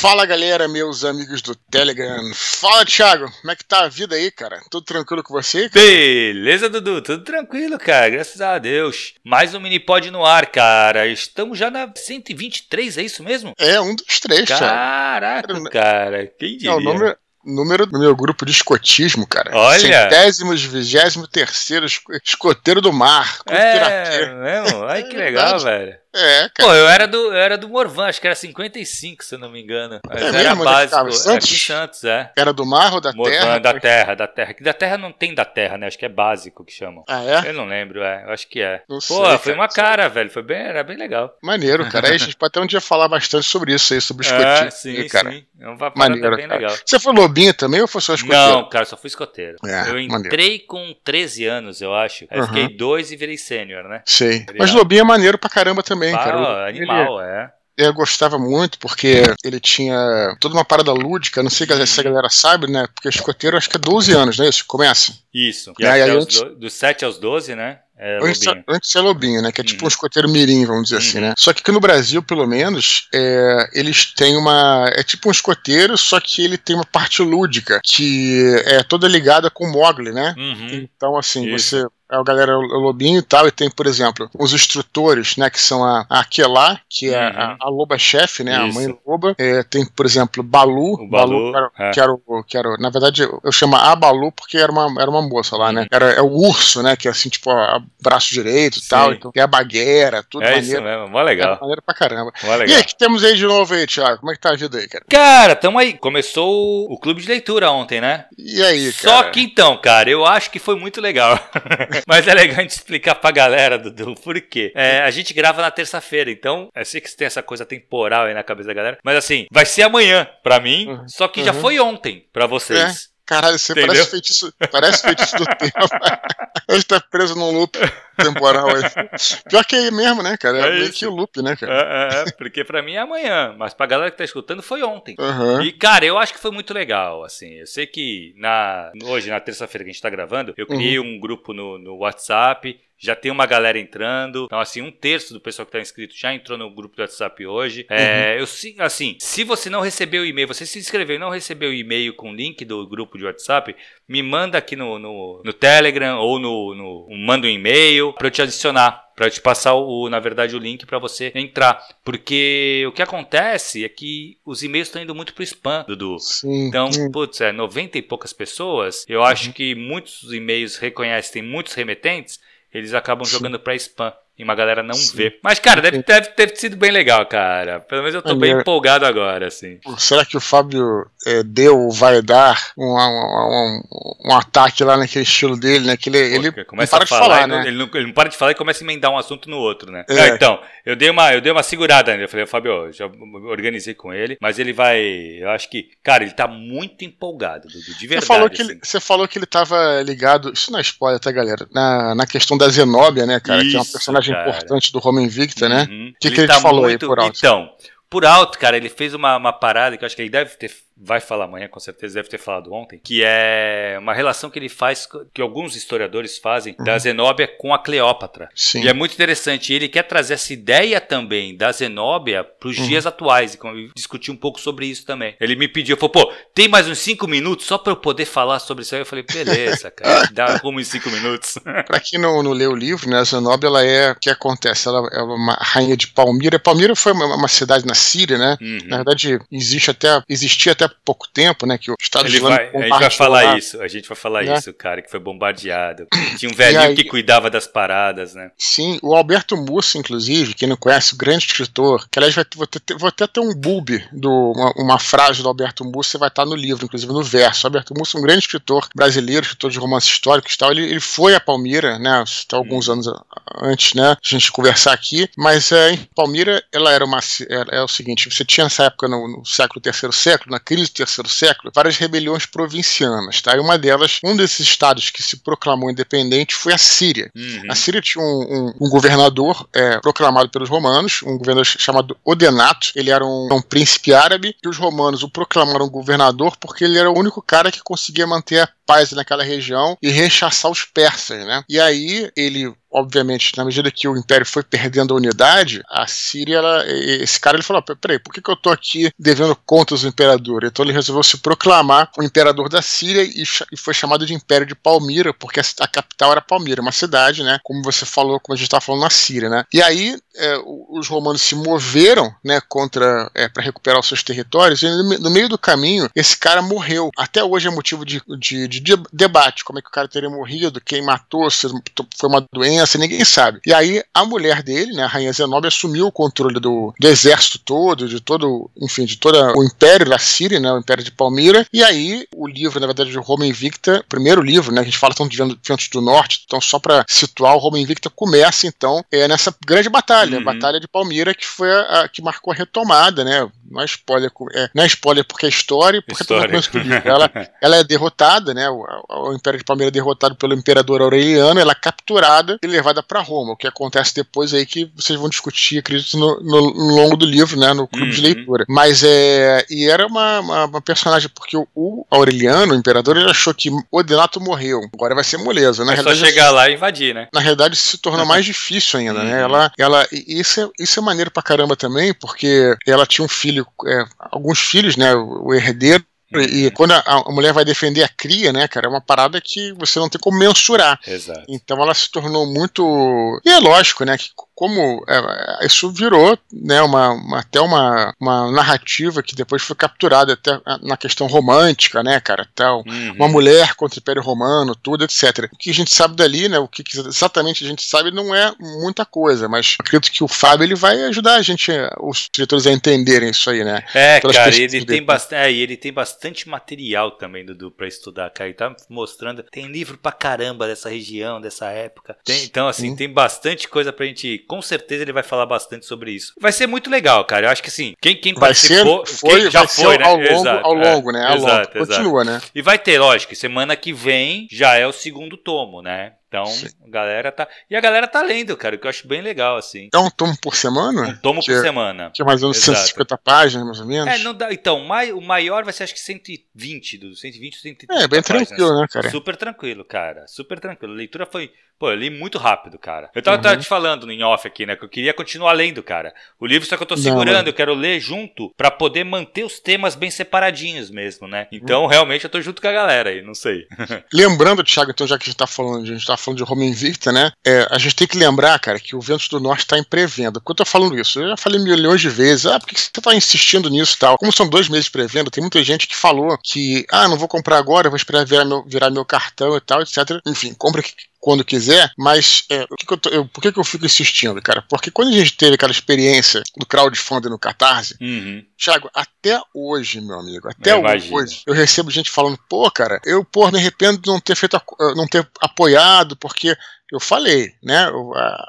Fala galera, meus amigos do Telegram. Fala Thiago, como é que tá a vida aí, cara? Tudo tranquilo com você? Cara? Beleza, Dudu, tudo tranquilo, cara, graças a Deus. Mais um mini-pod no ar, cara. Estamos já na 123, é isso mesmo? É, um dos três, Caraca, cara. cara. Quem diria? É, o nome, número do meu grupo de escotismo, cara. Olha! Centésimos, vigésimo terceiro escoteiro do mar. É, mesmo? Ai, que legal, velho. É, cara. Pô, eu era do, eu era do Morvan, acho que era 55, se eu não me engano. Mas É era mesmo? Onde básico. Santos? Aqui em Santos, é. Era do mar ou da Morvan, terra? da terra, da terra. Que da terra não tem da terra, né? Acho que é básico que chamam. Ah, é? Eu não lembro, é. Eu acho que é. Não Pô, sei, foi cara. uma cara, velho. Foi bem, era bem legal. Maneiro, cara. Aí a gente pode até um dia falar bastante sobre isso aí, sobre escotismo. É, sim, cara. sim. É uma Maneiro, bem cara. legal. Você foi lobinho também ou foi só escoteiro? Não, cara, só fui escoteiro. É, eu maneiro. entrei com 13 anos, eu acho. Aí Uhum. fiquei dois e virei sênior, né? Sei. Mas lobinho é maneiro pra caramba também, Pá, cara. O- animal, é. Ele, eu gostava muito porque ele tinha toda uma parada lúdica, não sei se a galera sabe, né? Porque escoteiro acho que é 12 anos, não é isso? Começa. Isso. E E aí, até os antes- do- dos 7 aos 12, né? É Antes, antes é lobinho, né? Que é tipo Uhum. um escoteiro mirim, vamos dizer assim, Uhum. né? Só que aqui no Brasil, pelo menos, é, eles têm uma. É tipo um escoteiro, só que ele tem uma parte lúdica, que é toda ligada com o Mogli, né? Uhum. Então, assim, Isso. você. A galera é o lobinho e tal, e tem, por exemplo, os instrutores, né, que são a, a Aquelá, que é Uhum. a, a loba-chefe, né, a Isso. mãe loba. É, tem, por exemplo, Balu. O Balu, que, era, é. que, era o, que era, na verdade, eu chamo a Balu porque era uma, era uma moça lá, né? Uhum. Era, é o urso, né, que é assim, tipo, a, braço direito e tal. Então, tem a bagueira, tudo É isso maneiro. mesmo, mó É legal. maneiro pra caramba. Mó E legal. aí, o que temos aí de novo aí, Thiago? Como é que tá a vida aí, cara? Cara, tamo aí. Começou o- clube de leitura ontem, né? E aí, Só cara? que então, cara, eu acho que foi muito legal. Mas é legal a gente explicar pra galera, Dudu, por quê. É, a gente grava na terça-feira, então, eu sei que tem essa coisa temporal aí na cabeça da galera, mas assim, vai ser amanhã pra mim, Uhum. só que já Uhum. foi ontem pra vocês. Caralho, você Entendeu? parece feitiço, parece feitiço do tempo. Ele tá preso num loop temporal aí. Pior que é mesmo, né, cara? É, É meio que o loop, né, cara? É, é, é, porque pra mim é amanhã, mas pra galera que tá escutando foi ontem. Aham. E, cara, eu acho que foi muito legal, assim. Eu sei que na, hoje, na terça-feira que a gente tá gravando, eu criei Uhum. um grupo no, no WhatsApp. Já tem uma galera entrando. Então, assim, um terço do pessoal que tá inscrito já entrou no grupo do WhatsApp hoje. É, Uhum. eu sim, assim, se você não recebeu o e-mail, você se inscreveu e não recebeu o e-mail com o link do grupo de WhatsApp, me manda aqui no, no, no Telegram ou no, no. Manda um e-mail pra eu te adicionar. Pra eu te passar, o, na verdade, o link pra você entrar. Porque o que acontece é que os e-mails estão indo muito pro spam, Dudu. Sim. Então, sim. putz, é 90 e poucas pessoas. Eu acho que muitos e-mails reconhecem, tem muitos remetentes, eles acabam jogando pra spam. E uma galera não Sim. vê. Mas, cara, deve, deve ter sido bem legal, cara. Pelo menos eu tô bem Maneiro. empolgado agora, assim. Será que o Fábio é, deu, vai dar um, um, um, um ataque lá naquele estilo dele, né? Que ele, ele Pô, começa para a de falar, falar, e não- né? ele, não, ele não para de falar e começa a emendar um assunto no outro, né? É. Não, então, eu dei, uma, eu dei uma segurada ainda. Eu falei, Fábio, já organizei com ele, mas ele vai. Eu acho que, cara, ele tá muito empolgado, Dudu, de Você verdade. falou, que assim. ele, você falou que ele tava ligado, isso não é spoiler, tá, galera? Na, na questão da Zenóbia, né, cara? que é uma Isso, personagem cara. importante do Roma Invicta, né? Uhum. Que que ele te falou aí por alto? Então, por alto, cara, ele fez uma, uma parada que eu acho que ele deve ter. Vai falar amanhã, com certeza, deve ter falado ontem. Que é uma relação que ele faz, que alguns historiadores fazem, da Zenóbia com a Cleópatra. Uhum. Sim. E é muito interessante. E ele quer trazer essa ideia também da Zenóbia para os Uhum. dias atuais e discutir um pouco sobre isso também. Ele me pediu, falou, pô, tem mais uns cinco minutos só para eu poder falar sobre isso aí? Eu falei, beleza, cara, dá como em cinco minutos. Pra quem não, não leu o livro, né, a Zenóbia, ela é, o que acontece? Ela é uma rainha de Palmira. Palmira foi uma, uma cidade na Síria, né? Uhum. Na verdade, existe até, existia até pouco tempo, né, que o Estado Ele Islâmico vai, a gente vai falar isso, a gente vai falar Né? isso, cara, que foi bombardeado. Tinha um velhinho aí- que cuidava das paradas, né? Sim, o Alberto Mussa, inclusive, quem não conhece, o grande escritor, que aliás vai vou, ter, vou até ter um bulb, do, uma, uma frase do Alberto Mussa, vai estar no livro, inclusive no verso. O Alberto Mussa é um grande escritor brasileiro, escritor de romances históricos e tal. Ele, ele foi a Palmira, né, até alguns Hum. anos antes, né, a gente conversar aqui, mas é, Palmira, ela era uma. É, é o seguinte, você tinha nessa época, no, no século terceiro século, na crise do terceiro século, várias rebeliões provincianas, tá? E uma delas, um desses estados que se proclamou independente foi a Síria. Uhum. A Síria tinha um, um- um governador é, proclamado pelos romanos, um governador chamado Odenato. Ele era um, um príncipe árabe e os romanos o proclamaram governador porque ele era o único cara que conseguia manter a paz naquela região e rechaçar os persas, né? E aí ele obviamente, na medida que o Império foi perdendo a unidade, a Síria, ela, esse cara ele falou: peraí, por que, que eu tô aqui devendo contas ao imperador? Então ele resolveu se proclamar o imperador da Síria e, e foi chamado de Império de Palmira, porque a, a, capital era Palmira, uma cidade, né? Como você falou, como a gente estava falando na Síria, né? E aí é, os romanos se moveram, né, contra é, para recuperar os seus territórios. E no meio do caminho, esse cara morreu. Até hoje é motivo de, de, de debate, como é que o cara teria morrido, quem matou, se foi uma doença, ninguém sabe. E aí a mulher dele, né, a rainha Zenobia, assumiu o controle do, do exército todo, de todo, enfim, de todo o império da Síria, né, o império de Palmira. E aí o livro, na verdade, de Roma Invicta, primeiro livro, né, a gente fala tanto de Ventos do Norte, então só para situar, o Roma Invicta começa então é, nessa grande batalha, uhum. a Batalha de Palmira, que foi a, a, que marcou a retomada, né? Não é spoiler, é, não é spoiler porque é história, porque história. ela, ela é derrotada, né? O, o, Império de Palmira é derrotado pelo imperador Aureliano, ela é capturada e levada para Roma. O que acontece depois aí que vocês vão discutir, acredito, no, no, no longo do livro, né? No clube uhum. de leitura. Mas é. E era uma, uma, uma personagem, porque o, o, Aureliano, o imperador, ele achou que Odenato morreu. Agora vai ser moleza, né? É só chegar lá e invadir, né? Na realidade, se tornou mais difícil ainda, né? Uhum. Ela, ela, isso, é, isso é maneiro pra caramba também, porque ela tinha um filho, é, alguns filhos, né? O herdeiro e quando a, a, mulher vai defender a cria, né, cara, é uma parada que você não tem como mensurar. Exato. Então ela se tornou muito. E é lógico, né, que como é, isso virou né, uma, uma, até uma, uma narrativa que depois foi capturada até na questão romântica, né, cara? Tal, uhum. Uma mulher contra o Império Romano, tudo, etc. O que a gente sabe dali, né? O que exatamente a gente sabe não é muita coisa, mas acredito que o Fábio ele vai ajudar a gente, os diretores, a entenderem isso aí, né? É, Pelas cara, ele tem, bastante, é, ele tem bastante material também, Dudu, pra estudar, cara. Ele tá mostrando, tem livro pra caramba dessa região, dessa época. Tem, então, assim, Sim. tem bastante coisa pra gente com certeza ele vai falar bastante sobre isso. Vai ser muito legal, cara. Eu acho que assim, quem, quem vai participou, ser, foi, quem já foi, né? Ao longo, exato, ao longo, né? Ao exato, longo. Continua, né? E vai ter, lógico, semana que vem já é o segundo tomo, né? Então, Sim. a galera tá. E a galera tá lendo, cara, o que eu acho bem legal, assim. É um tomo por semana? Um tomo que por é, semana. Que é mais ou menos Exato. 150 páginas, mais ou menos. É, não dá. Então, o maior vai ser acho que 120, do 120 130. É, bem páginas. tranquilo, né, cara? Super tranquilo, cara. Super tranquilo. A leitura foi. Pô, eu li muito rápido, cara. Eu tava, uhum. tava te falando no off aqui, né? Que eu queria continuar lendo, cara. O livro, só que eu tô segurando, não, eu quero ler junto para poder manter os temas bem separadinhos mesmo, né? Então, uhum. realmente, eu tô junto com a galera aí, não sei. Lembrando, Thiago, então, já que a gente tá falando, a gente tá falando de Home Invicta, né? É, a gente tem que lembrar, cara, que o Ventos do Norte está em pré-venda. Que eu tô falando isso? Eu já falei milhões de vezes. Ah, por que você tá insistindo nisso e tal? Como são dois meses de pré-venda, tem muita gente que falou que, ah, não vou comprar agora, vou esperar virar meu, virar meu cartão e tal, etc. Enfim, compra quando quiser, mas é, que que eu tô, eu, por que, que eu fico insistindo, cara? Porque quando a gente teve aquela experiência do crowdfunding no Catarse, uhum. Thiago, até hoje, meu amigo, até eu hoje, eu recebo gente falando, pô, cara, eu, pô, me arrependo de não ter feito, não ter apoiado, porque eu falei, né?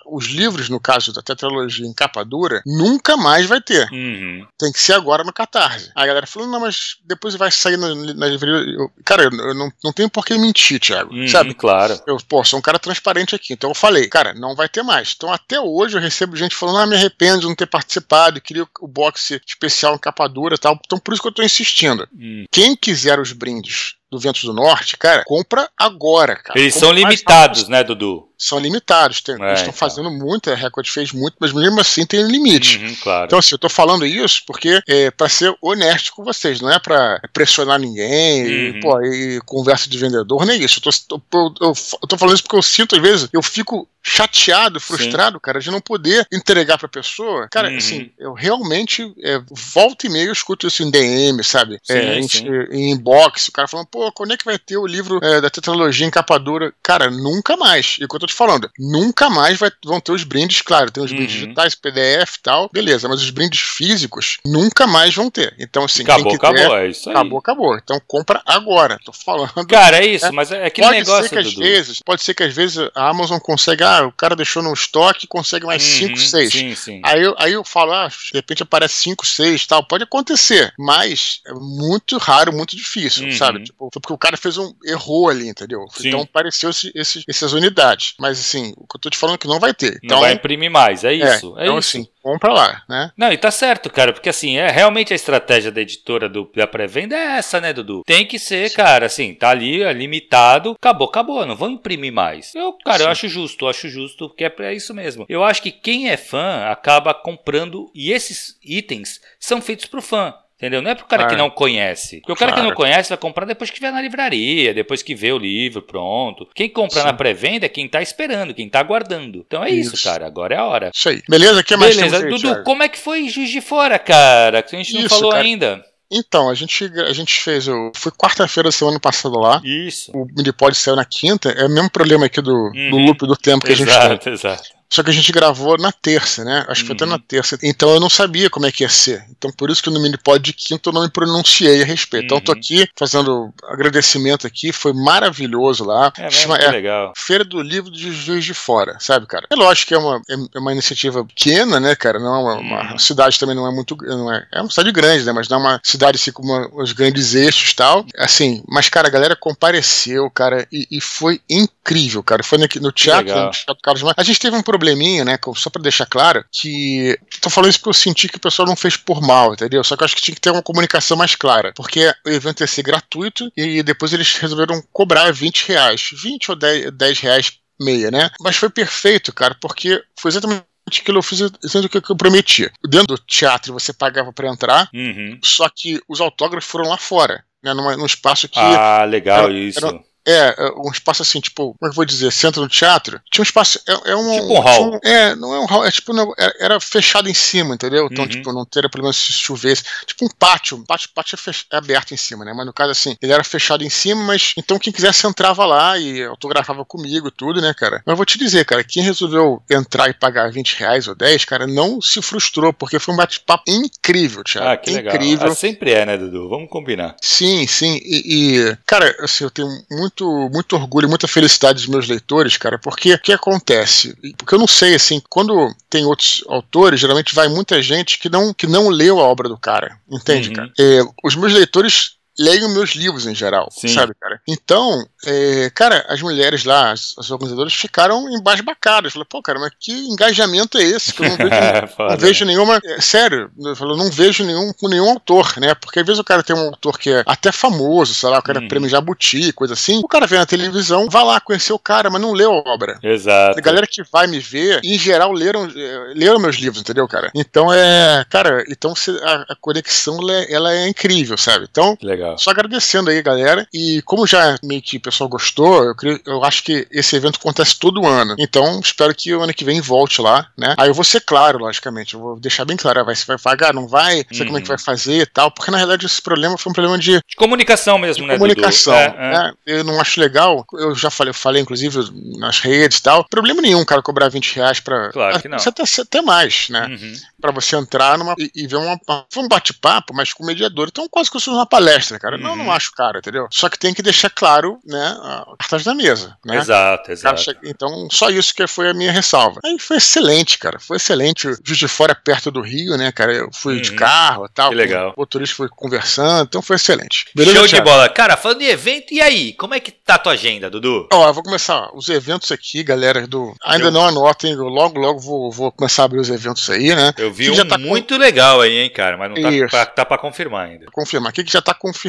Os livros, no caso da tetralogia em capa dura, nunca mais vai ter. Uhum. Tem que ser agora no Catarse. Aí a galera falou, não, mas depois vai sair na, na livraria. Eu, cara, eu não, não tenho por que mentir, Thiago. Uhum, sabe? Claro. Eu, pô, sou um cara transparente aqui. Então eu falei, cara, não vai ter mais. Então até hoje eu recebo gente falando, ah, me arrependo de não ter participado, queria o boxe especial em capa dura e tal. Então por isso que eu tô insistindo. Uhum. Quem quiser os brindes do Ventos do Norte, cara, compra agora, cara. Eles compra são limitados, né, Dudu? São limitados. Tem, é, eles estão então. fazendo muito, a Record fez muito, mas mesmo assim tem limite. Uhum, claro. Então, assim, eu tô falando isso porque é para ser honesto com vocês, não é para pressionar ninguém, uhum. e, pô, e conversa de vendedor, nem isso. Eu tô, eu, eu, tô falando isso porque eu sinto, às vezes, eu fico chateado, frustrado, Sim. cara, de não poder entregar pra pessoa. Cara, uhum. assim, eu realmente é, volta e meia eu escuto isso em DM, sabe? Sim, é, em, em, inbox, o cara falando, pô, quando é que vai ter o livro é, da tetralogia em capa dura? Cara, nunca mais. E o que eu tô te falando, nunca mais vai, vão ter os brindes, claro, tem os brindes uhum. digitais, PDF e tal, beleza, mas os brindes físicos nunca mais vão ter. Então, assim, acabou, acabou, é isso aí. Acabou, acabou. Então compra agora. Tô falando. Cara, é isso, né? mas é aquele pode negócio. Ser que às vezes, pode ser que às vezes a Amazon consiga ah, o cara deixou no estoque consegue mais 5, uhum, 6. Sim, sim. Aí, eu, aí eu falo, ah, de repente aparece 5, 6 tal. Pode acontecer, mas é muito raro, muito difícil, uhum. sabe? Tipo, porque o cara fez um. errou ali, entendeu? Sim. Então apareceu esse, esse, essas unidades. Mas assim, o que eu tô te falando é que não vai ter. Então, não vai imprimir mais, é isso. É, é então, isso. assim, compra lá, né? Não, e tá certo, cara, porque assim, é realmente a estratégia da editora do, da pré-venda é essa, né, Dudu? Tem que ser, Sim. cara, assim, tá ali, é limitado, acabou, acabou, não vão imprimir mais. Eu, cara, Sim. eu acho justo, eu acho justo, porque é, é isso mesmo. Eu acho que quem é fã acaba comprando, e esses itens são feitos pro fã. Entendeu? Não é pro cara que não conhece. Porque o cara claro. que não conhece vai comprar depois que vier na livraria, depois que vê o livro, pronto. Quem compra Sim. na pré-venda é quem tá esperando, quem tá aguardando. Então é isso, isso cara. Agora é a hora. Isso aí. Beleza? O que mais Beleza, Dudu, Thiago? como é que foi Juiz de Fora, cara? Que a gente não falou cara. ainda. Então, a gente, a gente fez. Eu fui quarta-feira do ano passado lá. Isso. O Minipod saiu na quinta. É o mesmo problema aqui do, uhum. do loop do tempo que exato, a gente tem. Exato, exato. Só que a gente gravou na terça, né? Acho que foi até na uhum. terça. Então eu não sabia como é que ia ser. Então por isso que no Minipod de quinta eu não me pronunciei a respeito. Uhum. Então eu tô uhum. aqui fazendo agradecimento aqui. Foi maravilhoso lá. É, Chama, é legal. Feira do Livro de Juiz de Fora, sabe, cara? É lógico que é uma, é, é uma iniciativa pequena, né, cara? Não é uma, uma, uhum. cidade também não é muito. Não é, é uma cidade grande, né? Mas não é uma cidade assim com uma, os grandes eixos e tal. Assim, mas, cara, a galera compareceu, cara, e, e foi incrível, cara. Foi no, no teatro, no Teatro Carlos Mar. A gente teve um probleminha, né? Só para deixar claro que tô falando isso porque eu senti que o pessoal não fez por mal, entendeu? Só que eu acho que tinha que ter uma comunicação mais clara, porque o evento ia ser gratuito e depois eles resolveram cobrar 20 reais, 20 ou 10, 10 reais meia, né? Mas foi perfeito, cara, porque foi exatamente aquilo eu fiz sendo o que eu prometia. Dentro do teatro você pagava para entrar, uhum. só que os autógrafos foram lá fora. Né, numa, num espaço que. Ah, legal era, isso. Era, é, é, um espaço assim, tipo, como é que eu vou dizer? Centro no teatro. Tinha um espaço. É, é um, tipo um hall. Um, é, não é um hall, é tipo, não, era, era, fechado em cima, entendeu? Então, uhum. tipo, não teria problema se chovesse. Tipo um pátio. Um pátio, pátio é, fech, é, aberto em cima, né? Mas no caso, assim, ele era fechado em cima, mas então quem quisesse entrava lá e autografava comigo e tudo, né, cara? Mas eu vou te dizer, cara, quem resolveu entrar e pagar 20 reais ou 10, cara, não se frustrou, porque foi um bate-papo incrível, Thiago. Ah, que incrível. legal. Ah, sempre é, né, Dudu? Vamos combinar. Sim, sim. E, e cara, assim, eu tenho muito, muito orgulho orgulho e muita felicidade dos meus leitores, cara, porque o que acontece? Porque eu não sei, assim, quando tem outros autores, geralmente vai muita gente que não, que não leu a obra do cara, entende, uhum. cara? É, os meus leitores leem meus livros em geral, Sim. sabe, cara? Então, é, cara, as mulheres lá, as, as organizadoras ficaram embasbacadas. Falaram, pô, cara, mas que engajamento é esse? Que eu não vejo, não vejo nenhuma. É, sério, eu não vejo nenhum com nenhum autor, né? Porque às vezes o cara tem um autor que é até famoso, sei lá, o cara hum. prêmio Jabuti, coisa assim. O cara vê na televisão, vai lá conhecer o cara, mas não leu a obra. Exato. A galera que vai me ver, em geral, leram, é, leram meus livros, entendeu, cara? Então é. Cara, então a, a conexão ela é, ela é incrível, sabe? Então. Legal. Só agradecendo aí, galera. E como já meio que o pessoal gostou, eu, creio, eu acho que esse evento acontece todo ano. Então, espero que o ano que vem volte lá, né? Aí eu vou ser claro, logicamente. Eu vou deixar bem claro. Vai, se vai pagar, não vai, não sei uhum. como é que vai uhum. fazer e tal. Porque na realidade esse problema foi um problema de. de comunicação mesmo, de né? Comunicação. É, é. Né? Eu não acho legal. Eu já falei, eu falei, inclusive, nas redes e tal. Problema nenhum, cara, cobrar 20 reais pra. Claro que não. Até, até mais, né? Uhum. Pra você entrar numa, e, e ver uma, um bate-papo, mas com mediador. Então, quase que eu sou uma palestra, cara. Uhum. Não, não acho caro, entendeu? Só que tem que deixar claro, né, a cartaz da mesa, né? Exato, exato. Então, só isso que foi a minha ressalva. Aí foi excelente, cara. Foi excelente. Juiz de Fora perto do Rio, né, cara? Eu fui uhum. de carro e tal. Que legal. O motorista foi conversando, então foi excelente. Beleza, Show Thiago? de bola. Cara, falando de evento, e aí? Como é que tá a tua agenda, Dudu? Ó, eu vou começar os eventos aqui, galera do... Ainda eu... não anotem, eu logo, logo vou, vou começar a abrir os eventos aí, né? Eu vi um já tá muito com... legal aí, hein, cara, mas não tá pra, tá pra confirmar ainda. Confirmar. O que, que já tá confirmado?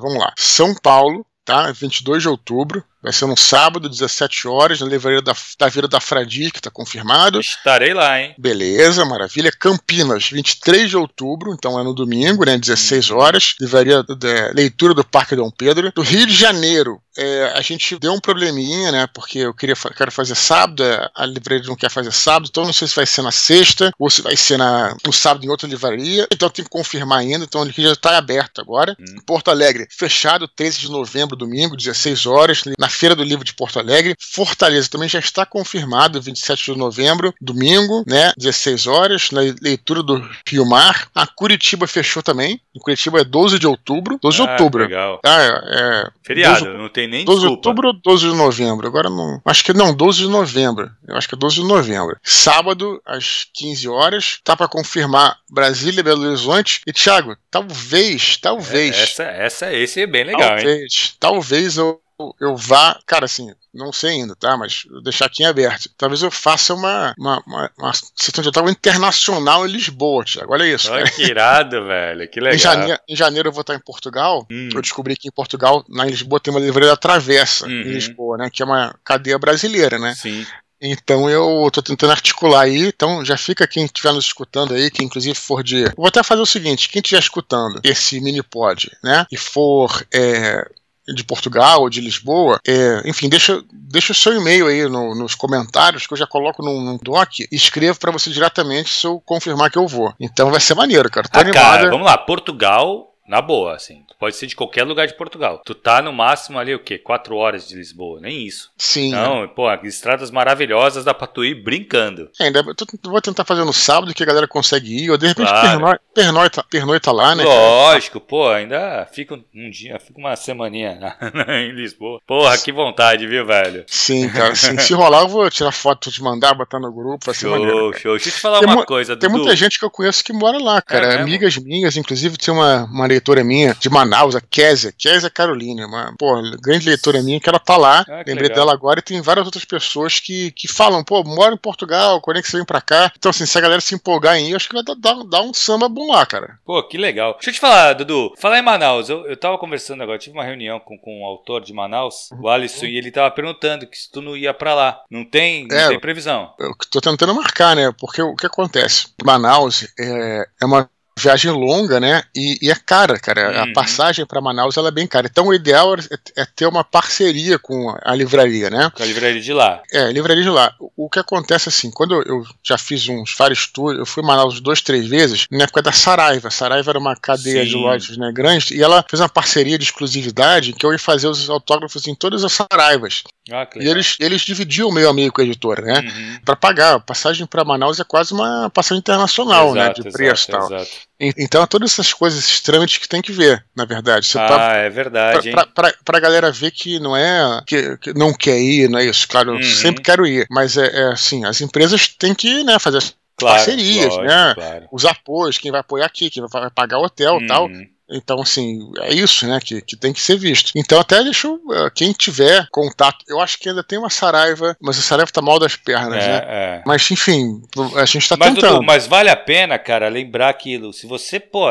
Vamos lá. São Paulo, tá? 22 de outubro. Vai ser no sábado, 17 horas, na livraria da, da Vila da Fradi, que está confirmado. Estarei lá, hein? Beleza, maravilha. Campinas, 23 de outubro, então é no domingo, né? 16 horas. Livraria de leitura do Parque Dom Pedro. Do Rio de Janeiro, é, a gente deu um probleminha, né? Porque eu queria quero fazer sábado, é, a livraria não quer fazer sábado, então não sei se vai ser na sexta ou se vai ser na, no sábado em outra livraria. Então tem que confirmar ainda. Então ele já está aberto agora. Hum. Porto Alegre, fechado, 13 de novembro, domingo, 16 horas. Na Feira do Livro de Porto Alegre. Fortaleza também já está confirmado, 27 de novembro, domingo, né? 16 horas, na leitura do Rio Mar. A Curitiba fechou também. Em Curitiba é 12 de outubro. 12 ah, de outubro. Legal. Ah, é, é Feriado, 12, não tem nem 12 desculpa. de outubro ou 12 de novembro? Agora não. Acho que não, 12 de novembro. Eu acho que é 12 de novembro. Sábado, às 15 horas. Tá para confirmar Brasília, Belo Horizonte. E, Thiago, talvez, talvez. É, essa, essa, esse é bem legal, talvez, hein? Talvez eu eu vá, cara, assim, não sei ainda, tá? Mas vou deixar aqui em aberto. Talvez eu faça uma, uma, uma, uma sessão de autógrafo internacional em Lisboa, Thiago. Olha isso. Olha que irado, velho. Que legal. Em janeiro, em janeiro, eu vou estar em Portugal. Hum. Eu descobri que em Portugal, em Lisboa, tem uma livraria da Travessa, uhum. em Lisboa, né? Que é uma cadeia brasileira, né? Sim. Então eu tô tentando articular aí, então já fica quem estiver nos escutando aí, que inclusive for de. vou até fazer o seguinte: quem estiver escutando esse mini pod, né? E for é, de Portugal ou de Lisboa, é, enfim, deixa, deixa o seu e-mail aí no, nos comentários que eu já coloco num, num doc e escrevo para você diretamente se eu confirmar que eu vou. Então vai ser maneiro, cara. Tô ah, cara, vamos lá, Portugal na boa, assim. Pode ser de qualquer lugar de Portugal. Tu tá no máximo ali o quê? Quatro horas de Lisboa, nem isso. Sim. Não, pô, estradas maravilhosas dá pra tu ir brincando. É, ainda vou tentar fazer no sábado que a galera consegue ir, ou de repente claro. pernoita, pernoita lá, né? Lógico, cara? pô, ainda fica um dia, fica uma semaninha em Lisboa. Porra, que vontade, viu, velho? Sim, cara, sim. Se rolar, eu vou tirar foto, te mandar, botar no grupo, vai ser show, maneiro. Show, Deixa eu te falar tem uma coisa, Tem Dudu. muita gente que eu conheço que mora lá, cara. É Amigas minhas, inclusive tem uma, uma leitora minha de Manaus, a Késia, Késia Carolina, uma pô, grande leitora minha, que ela tá lá, ah, lembrei legal. dela agora, e tem várias outras pessoas que, que falam, pô, moro em Portugal, quando é que você vem pra cá? Então, assim, se a galera se empolgar em ir, acho que vai dar, dar, dar um samba bom lá, cara. Pô, que legal. Deixa eu te falar, Dudu, falar em Manaus, eu, eu tava conversando agora, tive uma reunião com, com um autor de Manaus, o Alisson, uhum. e ele tava perguntando que se tu não ia pra lá. Não tem, não é, tem previsão. Eu tô tentando marcar, né? Porque o que acontece? Manaus é, é uma viagem longa, né? E, e é cara, cara. Uhum. A passagem para Manaus ela é bem cara. Então o ideal é, é, ter uma parceria com a livraria, né? Com a livraria de lá. É, a livraria de lá. O, o que acontece assim, quando eu, já fiz uns vários tours, eu fui a Manaus duas, três vezes, na época da Saraiva. Saraiva era uma cadeia Sim. de lojas né, grandes e ela fez uma parceria de exclusividade que eu ia fazer os autógrafos em todas as Saraivas. Ah, e eles, eles dividiam meio a meio com a editora, né? Uhum. Para pagar. A passagem para Manaus é quase uma passagem internacional, né, exato, né? De preço e tal. Exato. Então, todas essas coisas, esses trâmites que tem que ver, na verdade. Você ah, tá, é verdade. Pra, pra, pra, galera ver que não é que, que, não quer ir, não é isso. Claro, eu uhum. sempre quero ir. Mas é, é, assim, as empresas têm que né, fazer claro, parcerias, lógico, né? Claro. Os apoios, quem vai apoiar aqui, quem vai pagar o hotel e uhum. tal. Então, assim, é isso, né, que, que tem que ser visto. Então, até deixa eu, eh, quem tiver contato, eu acho que ainda tem uma Saraiva, mas a Saraiva tá mal das pernas, é, né? É. Mas, enfim, a gente tá mas, tentando. Dudu, mas vale a pena, cara, lembrar aquilo. Se você, pô,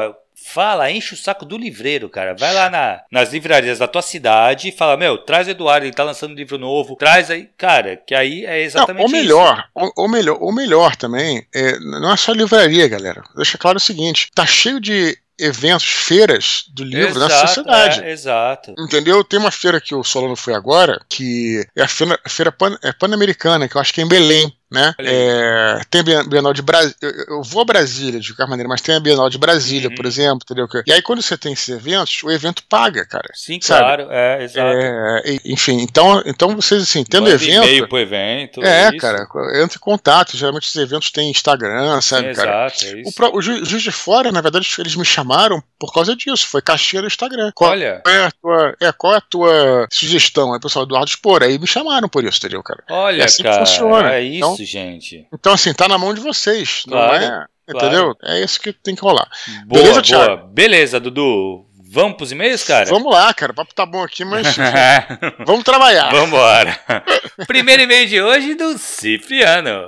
fala, enche o saco do livreiro, cara. Vai lá na, nas livrarias da tua cidade e fala, meu, traz o Eduardo, ele tá lançando um livro novo, traz aí, cara, que aí é exatamente não, ou melhor, isso. Ou, ou, melhor, ou melhor também, é, não é só livraria, galera. Deixa claro o seguinte, tá cheio de eventos, feiras do livro exato, na sociedade. É, exato. Entendeu? Tem uma feira que o Solano foi agora, que é a feira, a feira pan, é pan-americana, que eu acho que é em Belém né? É, tem a Bienal de Brasília. Eu vou a Brasília de qualquer maneira, mas tem a Bienal de Brasília, uhum. por exemplo, entendeu? E aí, quando você tem esses eventos, o evento paga, cara. Sim, sabe? claro, é, exato. É, enfim, então, então vocês, assim, tendo Manda evento. e-mail pro evento. É, cara, entre em contato. Geralmente os eventos têm Instagram, sabe, Sim, cara? Exato, é isso. O, o, Ju, Juiz de Fora, na verdade, eles me chamaram por causa disso. Foi caixinha no Instagram. Qual, Olha. É a tua, é, qual é a tua sugestão? Aí, pessoal, Eduardo Expor. Aí me chamaram por isso, entendeu, cara? Olha, é assim cara, que funciona. É isso, então, gente. Então, assim, tá na mão de vocês, claro, não é? Entendeu? Claro. É isso que tem que rolar. Boa, Beleza, Thiago? Boa. Beleza, Dudu. Vamos pros e-mails, cara? Vamos lá, cara. O papo tá bom aqui, mas. vamos trabalhar. Vamos embora. Primeiro e-mail de hoje do Cipriano.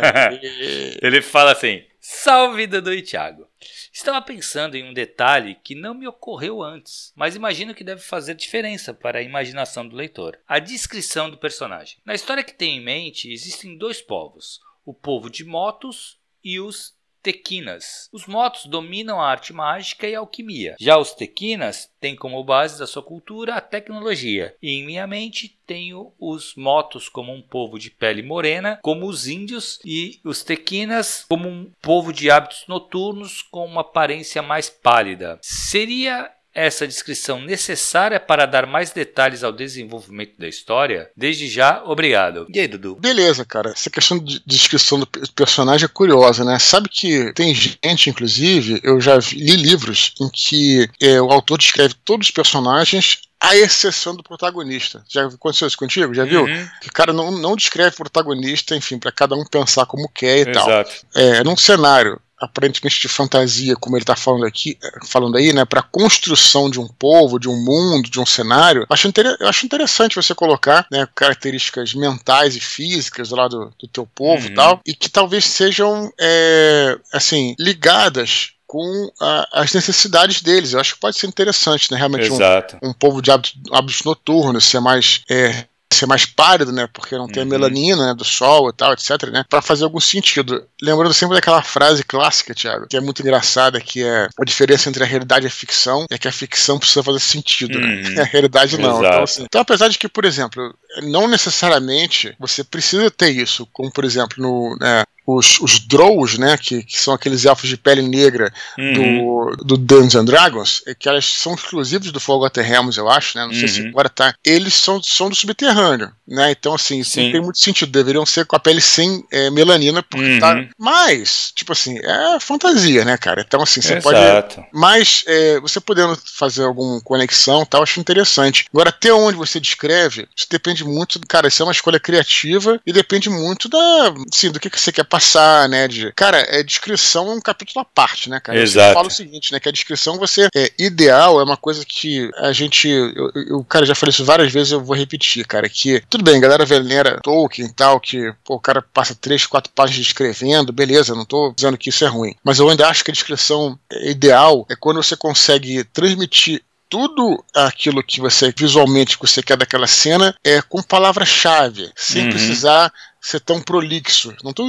Ele fala assim: Salve, Dudu e Thiago. Estava pensando em um detalhe que não me ocorreu antes, mas imagino que deve fazer diferença para a imaginação do leitor: a descrição do personagem. Na história que tenho em mente, existem dois povos: o povo de Motos e os Tequinas. Os motos dominam a arte mágica e a alquimia. Já os Tequinas têm como base da sua cultura a tecnologia. E em minha mente tenho os motos como um povo de pele morena, como os índios, e os Tequinas como um povo de hábitos noturnos com uma aparência mais pálida. Seria essa descrição necessária para dar mais detalhes ao desenvolvimento da história? Desde já, obrigado. E aí, Dudu? Beleza, cara. Essa questão de descrição do personagem é curiosa, né? Sabe que tem gente, inclusive, eu já li livros em que é, o autor descreve todos os personagens à exceção do protagonista. Já aconteceu isso contigo? Já viu? Uhum. Que o cara não, não descreve o protagonista, enfim, para cada um pensar como quer e Exato. tal. É, num cenário aparentemente de fantasia, como ele está falando aqui, falando aí, né, para construção de um povo, de um mundo, de um cenário, eu acho, eu acho interessante você colocar né, características mentais e físicas lá do, do teu povo uhum. e tal, e que talvez sejam é, assim ligadas com a, as necessidades deles. Eu acho que pode ser interessante, né? Realmente um, um, povo de hábitos, hábitos noturnos, ser mais é, ser mais pálido, né? Porque não tem a uhum. melanina né, do sol e tal, etc, né? Para fazer algum sentido. Lembrando sempre daquela frase clássica, Thiago, que é muito engraçada, que é a diferença entre a realidade e a ficção é que a ficção precisa fazer sentido, né? uhum. né? A realidade não. Então, assim, então, apesar de que, por exemplo, não necessariamente você precisa ter isso, como por exemplo no, né, os, os Drows, né, que, que, são aqueles elfos de pele negra uhum. do, do Dungeons and Dragons, é que elas são exclusivos do Fogo Realms, eu acho, né, não uhum. sei se uhum. agora tá, eles são, são do subterrâneo, né, então assim, isso não tem muito sentido, deveriam ser com a pele sem é, melanina, porque tá, uhum. tá, mas, tipo assim, é fantasia, né, cara, então assim, você Exato. pode, mas é, você podendo fazer alguma conexão tal, acho interessante. Agora, até onde você descreve, isso depende muito, cara, isso é uma escolha criativa e depende muito da, assim, do que, que você quer passar, né? De, cara, é descrição é um capítulo à parte, né, cara? Exato. Eu falo o seguinte, né? Que a descrição você é ideal, é uma coisa que a gente. Eu, eu, cara, já falei isso várias vezes, eu vou repetir, cara. Que tudo bem, galera venera Tolkien e tal, que pô, o cara passa três, quatro páginas escrevendo, beleza, não tô dizendo que isso é ruim. Mas eu ainda acho que a descrição ideal é quando você consegue transmitir tudo aquilo que você visualmente que você quer daquela cena é com palavra-chave, sem uhum. precisar ser tão prolixo. Não estou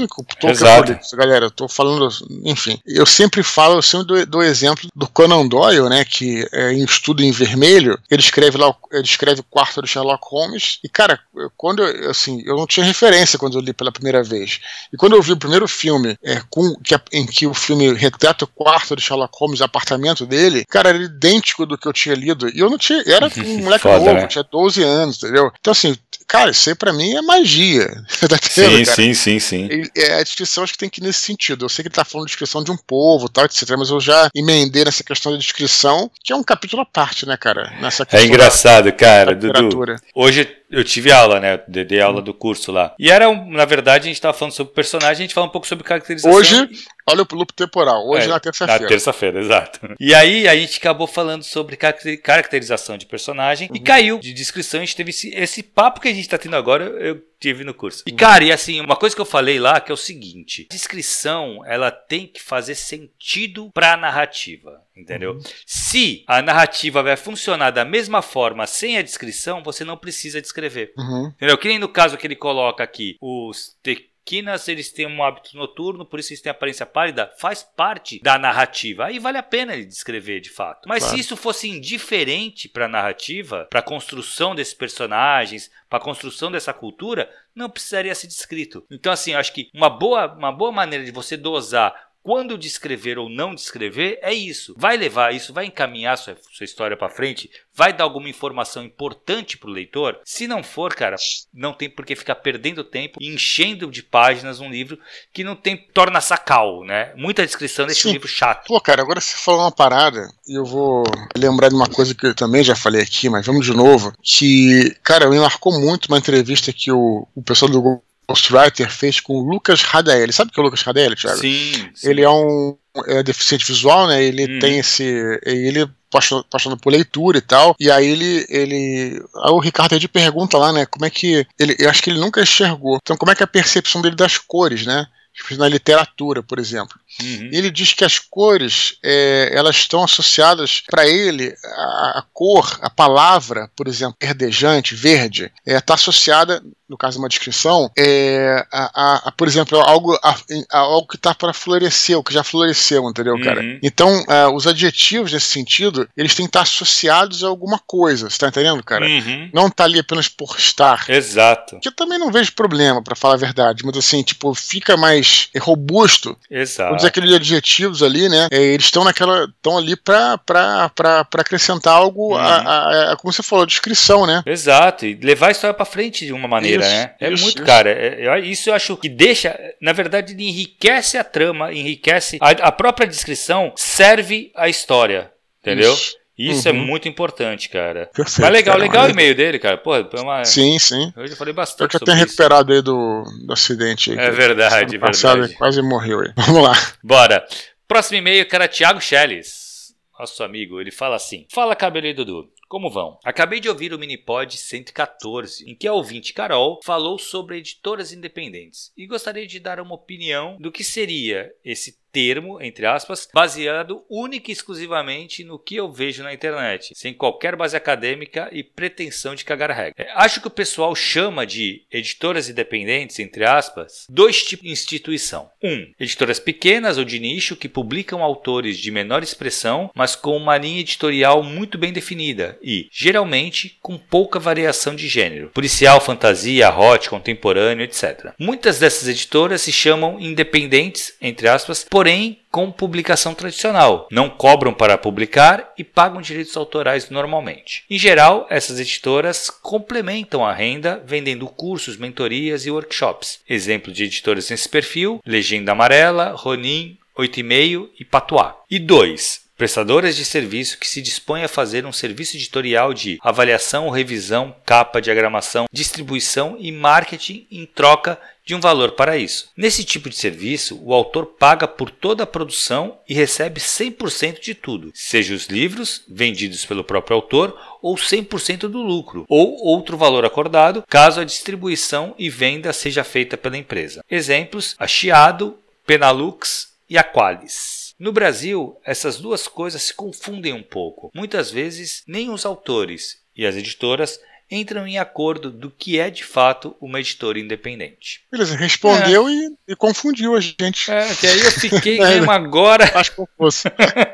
prolixo, galera. Eu tô falando, enfim. Eu sempre falo, eu sempre dou, dou exemplo do Conan Doyle, né? Que é em Estudo em Vermelho, ele escreve lá, ele escreve o quarto do Sherlock Holmes. E, cara, quando eu, assim, eu não tinha referência quando eu li pela primeira vez. E quando eu vi o primeiro filme, é, com, que, em que o filme retrata o quarto do Sherlock Holmes, o apartamento dele, cara, era idêntico do que eu tinha lido. E eu não tinha. Era um moleque Foda, novo, né? tinha 12 anos, entendeu? Então, assim, cara, isso aí pra mim é magia. Sim, sim, sim, sim. É, a descrição acho que tem que ir nesse sentido. Eu sei que ele tá falando de descrição de um povo tal, etc. Mas eu já emendei nessa questão da descrição, que é um capítulo à parte, né, cara? Nessa é engraçado, da, cara, da Dudu. Hoje eu tive aula, né? Eu dei aula do curso lá. E era, na verdade, a gente tava falando sobre personagem, a gente fala um pouco sobre caracterização. Hoje, olha o loop temporal, hoje é, na terça-feira. Na terça-feira, exato. E aí a gente acabou falando sobre caracterização de personagem uhum. e caiu de descrição, a gente teve esse, esse papo que a gente tá tendo agora, eu tive no curso. E uhum. cara, e assim, uma coisa que eu falei lá que é o seguinte, descrição, ela tem que fazer sentido para a narrativa. Entendeu? Uhum. Se a narrativa vai funcionar da mesma forma sem a descrição, você não precisa descrever. Uhum. Entendeu? Que nem no caso que ele coloca aqui, os Quinas, eles têm um hábito noturno, por isso eles têm aparência pálida, faz parte da narrativa. Aí vale a pena ele descrever de fato. Mas claro. se isso fosse indiferente para a narrativa, para a construção desses personagens, para a construção dessa cultura, não precisaria ser descrito. Então, assim, acho que uma boa, uma boa maneira de você dosar quando descrever ou não descrever é isso. Vai levar isso, vai encaminhar sua, sua história para frente, vai dar alguma informação importante para o leitor. Se não for, cara, não tem por que ficar perdendo tempo enchendo de páginas um livro que não tem torna sacal, né? Muita descrição deixa um livro chato. Pô, cara, agora você falou uma parada e eu vou lembrar de uma coisa que eu também já falei aqui, mas vamos de novo, que, cara, me marcou muito uma entrevista que o, o pessoal do Ghostwriter fez com o Lucas Radaeli. Sabe o que é o Lucas Radaeli, Thiago? Sim, sim. Ele é um é deficiente visual, né? Ele hum. tem esse. Ele passando por leitura e tal. E aí ele. ele aí o Ricardo Edi pergunta lá, né? Como é que. Ele, eu acho que ele nunca enxergou. Então, como é que é a percepção dele das cores, né? na literatura, por exemplo. Uhum. Ele diz que as cores é, elas estão associadas para ele a, a, cor, a palavra, por exemplo, verdejante, verde, está é, tá associada no caso de uma descrição, é, a, a, a por exemplo, algo, a, algo que está para florescer, o que já floresceu, entendeu, cara? Uhum. Então, é, os adjetivos nesse sentido, eles têm que estar associados a alguma coisa, você tá entendendo, cara? Uhum. Não tá ali apenas por estar. Exato. Que eu também não vejo problema, para falar a verdade, mas assim, tipo, fica mais robusto. Exato. Todos aqueles adjetivos ali, né? É, eles estão naquela. estão ali para acrescentar algo, uhum. a, a, como você falou, a descrição, né? Exato. E levar a história para frente de uma maneira né? É isso, muito, isso. cara. É, é, isso eu acho que deixa, na verdade, enriquece a trama, enriquece a, a própria descrição, serve a história, entendeu? Isso. Isso uhum. é muito importante, cara. Perfeito, Mas legal, cara, legal o e-mail dele, cara. Pô, é uma... Sim, sim. Eu já falei bastante. Eu já tenho recuperado aí do, do acidente. Aí, é verdade, verdade. Quase morreu aí. Vamos lá. Bora. Próximo e-mail, cara, Thiago Schelles. Nosso amigo, ele fala assim: Fala, cabelo e Dudu. Como vão? Acabei de ouvir o Minipod 114, em que a ouvinte Carol falou sobre editoras independentes e gostaria de dar uma opinião do que seria esse termo, entre aspas, baseado única e exclusivamente no que eu vejo na internet, sem qualquer base acadêmica e pretensão de cagar regra. É, acho que o pessoal chama de editoras independentes, entre aspas, dois tipos de instituição. Um, editoras pequenas ou de nicho que publicam autores de menor expressão, mas com uma linha editorial muito bem definida e, geralmente, com pouca variação de gênero, policial, fantasia, hot, contemporâneo, etc. Muitas dessas editoras se chamam independentes, entre aspas, por porém com publicação tradicional. Não cobram para publicar e pagam direitos autorais normalmente. Em geral, essas editoras complementam a renda vendendo cursos, mentorias e workshops. Exemplo de editoras nesse perfil: Legenda Amarela, Ronin, 8,5 e Patuá. E 2 prestadoras de serviço que se dispõem a fazer um serviço editorial de avaliação, revisão, capa, diagramação, distribuição e marketing em troca de um valor para isso. Nesse tipo de serviço, o autor paga por toda a produção e recebe 100% de tudo, seja os livros vendidos pelo próprio autor ou 100% do lucro, ou outro valor acordado, caso a distribuição e venda seja feita pela empresa. Exemplos: a Chiado, Penalux e a Qualis. No Brasil, essas duas coisas se confundem um pouco. Muitas vezes, nem os autores e as editoras entram em acordo do que é de fato uma editora independente. Beleza, respondeu é. e, e, confundiu a gente. É, que aí eu fiquei é, mesmo agora. Mais confuso.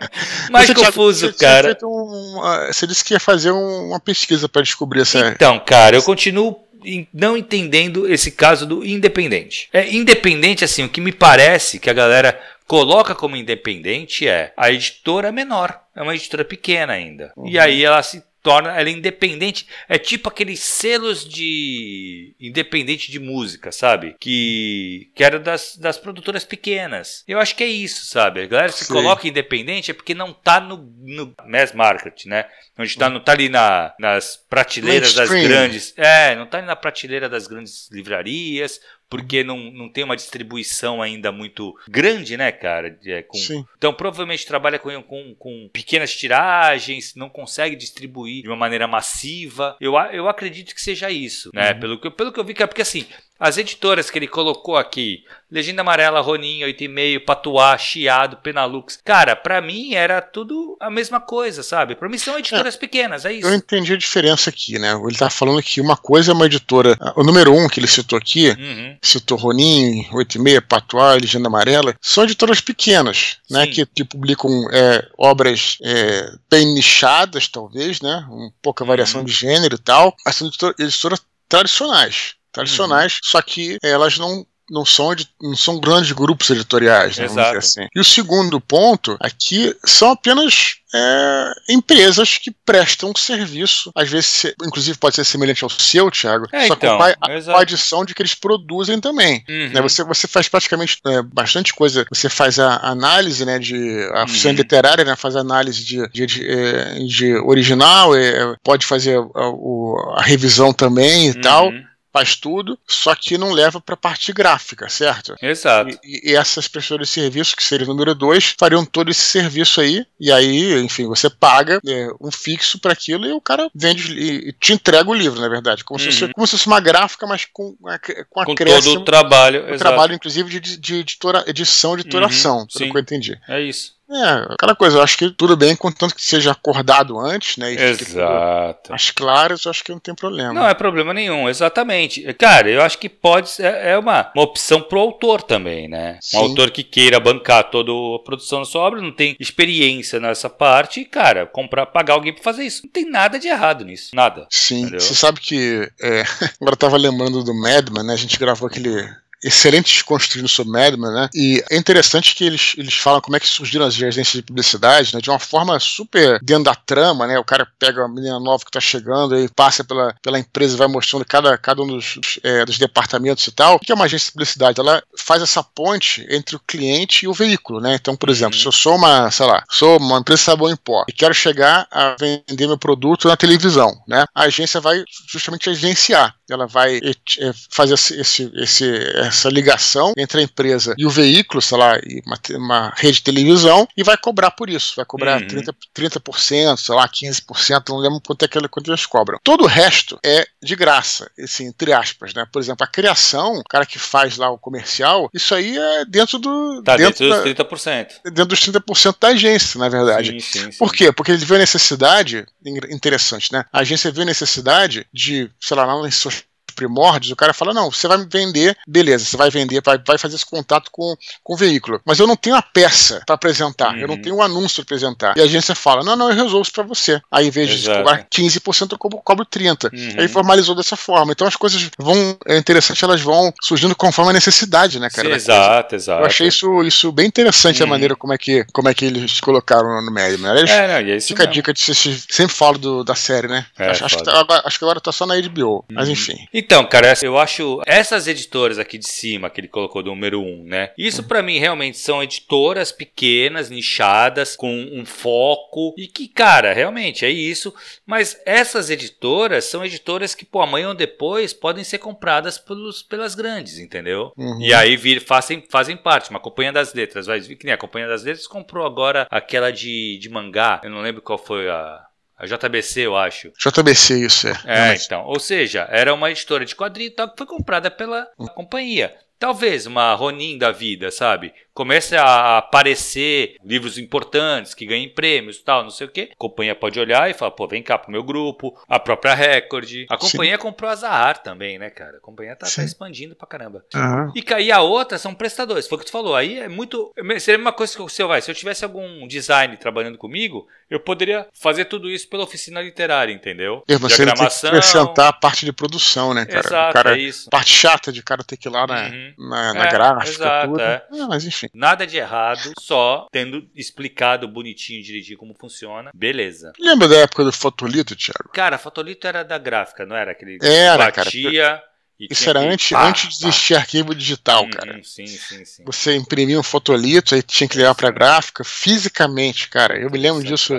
Mais você, confuso, você, cara. Você, um, você, disse que ia fazer uma pesquisa para descobrir essa. Então, cara, eu continuo não entendendo esse caso do independente. É independente assim, o que me parece que a galera coloca como independente é a editora menor, é uma editora pequena ainda. Uhum. E aí ela se torna ela independente. É tipo aqueles selos de independente de música, sabe? Que, que era das, das produtoras pequenas. Eu acho que é isso, sabe? A galera se Sim. coloca independente é porque não tá no, no mass market, né? Onde tá, não tá ali na, nas prateleiras das grandes. É, não tá ali na prateleira das grandes livrarias porque não, não tem uma distribuição ainda muito grande, né, cara? É, com, então, provavelmente trabalha com, com, com, pequenas tiragens, não consegue distribuir de uma maneira massiva. Eu, eu acredito que seja isso, né? Uhum. Pelo, que, pelo que eu vi, cara, porque assim, as editoras que ele colocou aqui, Legenda Amarela, Roninho, 8,5, Patuá, Chiado, Penalux. Cara, para mim era tudo a mesma coisa, sabe? Pra mim são editoras é, pequenas, é isso. Eu entendi a diferença aqui, né? Ele tá falando que uma coisa é uma editora. O número um que ele citou aqui, uhum. citou Roninho, 8,5, Patuá, Legenda Amarela, são editoras pequenas, né? Que, que, publicam é, obras é, bem nichadas, talvez, né? Um pouca variação uhum. de gênero e tal. Mas são editoras, editoras tradicionais tradicionais, uhum. só que elas não não são, não são grandes grupos editoriais, né, Exato. assim. E o segundo ponto aqui são apenas é, empresas que prestam serviço, às vezes, inclusive pode ser semelhante ao seu, Thiago, é, só então, com a, a, adição de que eles produzem também. Uhum. Né, você, você faz praticamente é, bastante coisa, você faz a análise né, de a uhum. literária, né, faz a análise de, de, de, é, de original, é, pode fazer a, a, a revisão também e uhum. tal faz tudo, só que não leva para a parte gráfica, certo? Exato. E, e, essas prestadoras de serviço, que seria o número 2, fariam todo esse serviço aí, e aí, enfim, você paga é, um fixo para aquilo e o cara vende e, te entrega o livro, na verdade. Como, uhum. se, fosse, como se fosse uma gráfica, mas com, com, com todo o trabalho. O trabalho, inclusive, de, de editora, edição de editoração, uhum. pelo que eu entendi. É isso. É, aquela coisa, eu acho que tudo bem, contanto que seja acordado antes, né? Exato. As claras, eu acho que não tem problema. Não é problema nenhum, exatamente. Cara, eu acho que pode é, é uma, uma opção pro autor também, né? Sim. Um autor que queira bancar toda a produção da sua obra, não tem experiência nessa parte, e, cara, comprar, pagar alguém pra fazer isso. Não tem nada de errado nisso. Nada. Sim. Entendeu? Você sabe que. É, agora eu tava lembrando do Madman, né? A gente gravou aquele excelentes construindo sobre Madman, né? E é interessante que eles, eles falam como é que surgiram as agências de publicidade, né? De uma forma super dentro da trama, né? O cara pega uma menina nova que tá chegando e passa pela, pela empresa vai mostrando cada, cada um dos, é, dos departamentos e tal. O que é uma agência de publicidade? Ela faz essa ponte entre o cliente e o veículo, né? Então, por exemplo, uhum. se eu sou uma, sei lá, sou uma empresa de sabão em pó e quero chegar a vender meu produto na televisão, né? A agência vai justamente agenciar. Ela vai é, fazer esse, esse, essa ligação entre a empresa e o veículo, sei lá, uma, uma rede de televisão, e vai cobrar por isso. Vai cobrar uhum. 30%, 30%, sei lá, 15%, não lembro quanto é que quanto eles cobram. Todo o resto é de graça, assim, entre aspas, né? Por exemplo, a criação, o cara que faz lá o comercial, isso aí é dentro do. Tá dentro, dentro dos da, 30%. Dentro dos 30% da agência, na verdade. Sim, sim, sim. Por quê? Porque ele viu a necessidade, interessante, né? A agência viu a necessidade de, sei lá, em suas primórdios, o cara fala: não, você vai me vender, beleza, você vai vender, vai, vai fazer esse contato com, com o veículo. Mas eu não tenho a peça para apresentar, uhum. eu não uhum. tenho um anúncio para apresentar. E a agência fala: não, não, eu resolvo isso para você. Aí, em vez Exato. de cobrar 15%, eu cobro, cobro 30%. Uhum. Aí formalizou dessa forma. Então as coisas vão, é interessante, elas vão surgindo conforme a necessidade, né, cara? Sim, exato, exato. Eu achei isso, isso bem interessante, uhum. a maneira como é, que, como é que eles colocaram no médio. Né? Eles, é, não, é fica mesmo. a dica de vocês sempre falo do, da série, né? É, acho, acho, que, tá, acho que agora tá só na HBO, mas uhum. enfim. Então, cara, eu acho essas editoras aqui de cima que ele colocou do número 1, um, né? Isso para mim realmente são editoras pequenas, nichadas, com um foco e que, cara, realmente é isso. Mas essas editoras são editoras que, pô, amanhã ou depois podem ser compradas pelos, pelas grandes, entendeu? Uhum. E aí vir, fazem, fazem parte. Uma Companhia das Letras, vai que nem a Companhia das Letras comprou agora aquela de, de mangá. Eu não lembro qual foi a a JBC, eu acho. JBC, isso é. É, então. Ou seja, era uma editora de quadrinhos que foi comprada pela companhia. Talvez uma Ronin da vida, sabe? Comece a aparecer livros importantes que ganhem prêmios tal, não sei o que. A companhia pode olhar e falar, pô, vem cá pro meu grupo, a própria Record. A companhia Sim. comprou a Zahar também, né, cara? A companhia tá, tá expandindo pra caramba. Uhum. E aí a outra são prestadores, foi o que tu falou. Aí é muito. Seria a mesma coisa que o seu vai. Se eu tivesse algum design trabalhando comigo, eu poderia fazer tudo isso pela oficina literária, entendeu? E você Diagramação. Tem que acrescentar a parte de produção, né, cara? Exato, cara, é isso. Parte chata de cara ter que ir lá na, uhum. na, na é, gráfica. Exato, tudo. É. Ah, mas enfim. Nada de errado, só tendo explicado bonitinho, direitinho como funciona. Beleza. Lembra da época do Fotolito, Thiago? Cara, Fotolito era da gráfica, não era aquele era, batia, cara. Isso era antes, pá, antes de existir pá. arquivo digital, hum, cara. Sim, sim, sim. Você imprimia um fotolito, aí tinha que levar pra gráfica fisicamente, cara. Eu me lembro disso.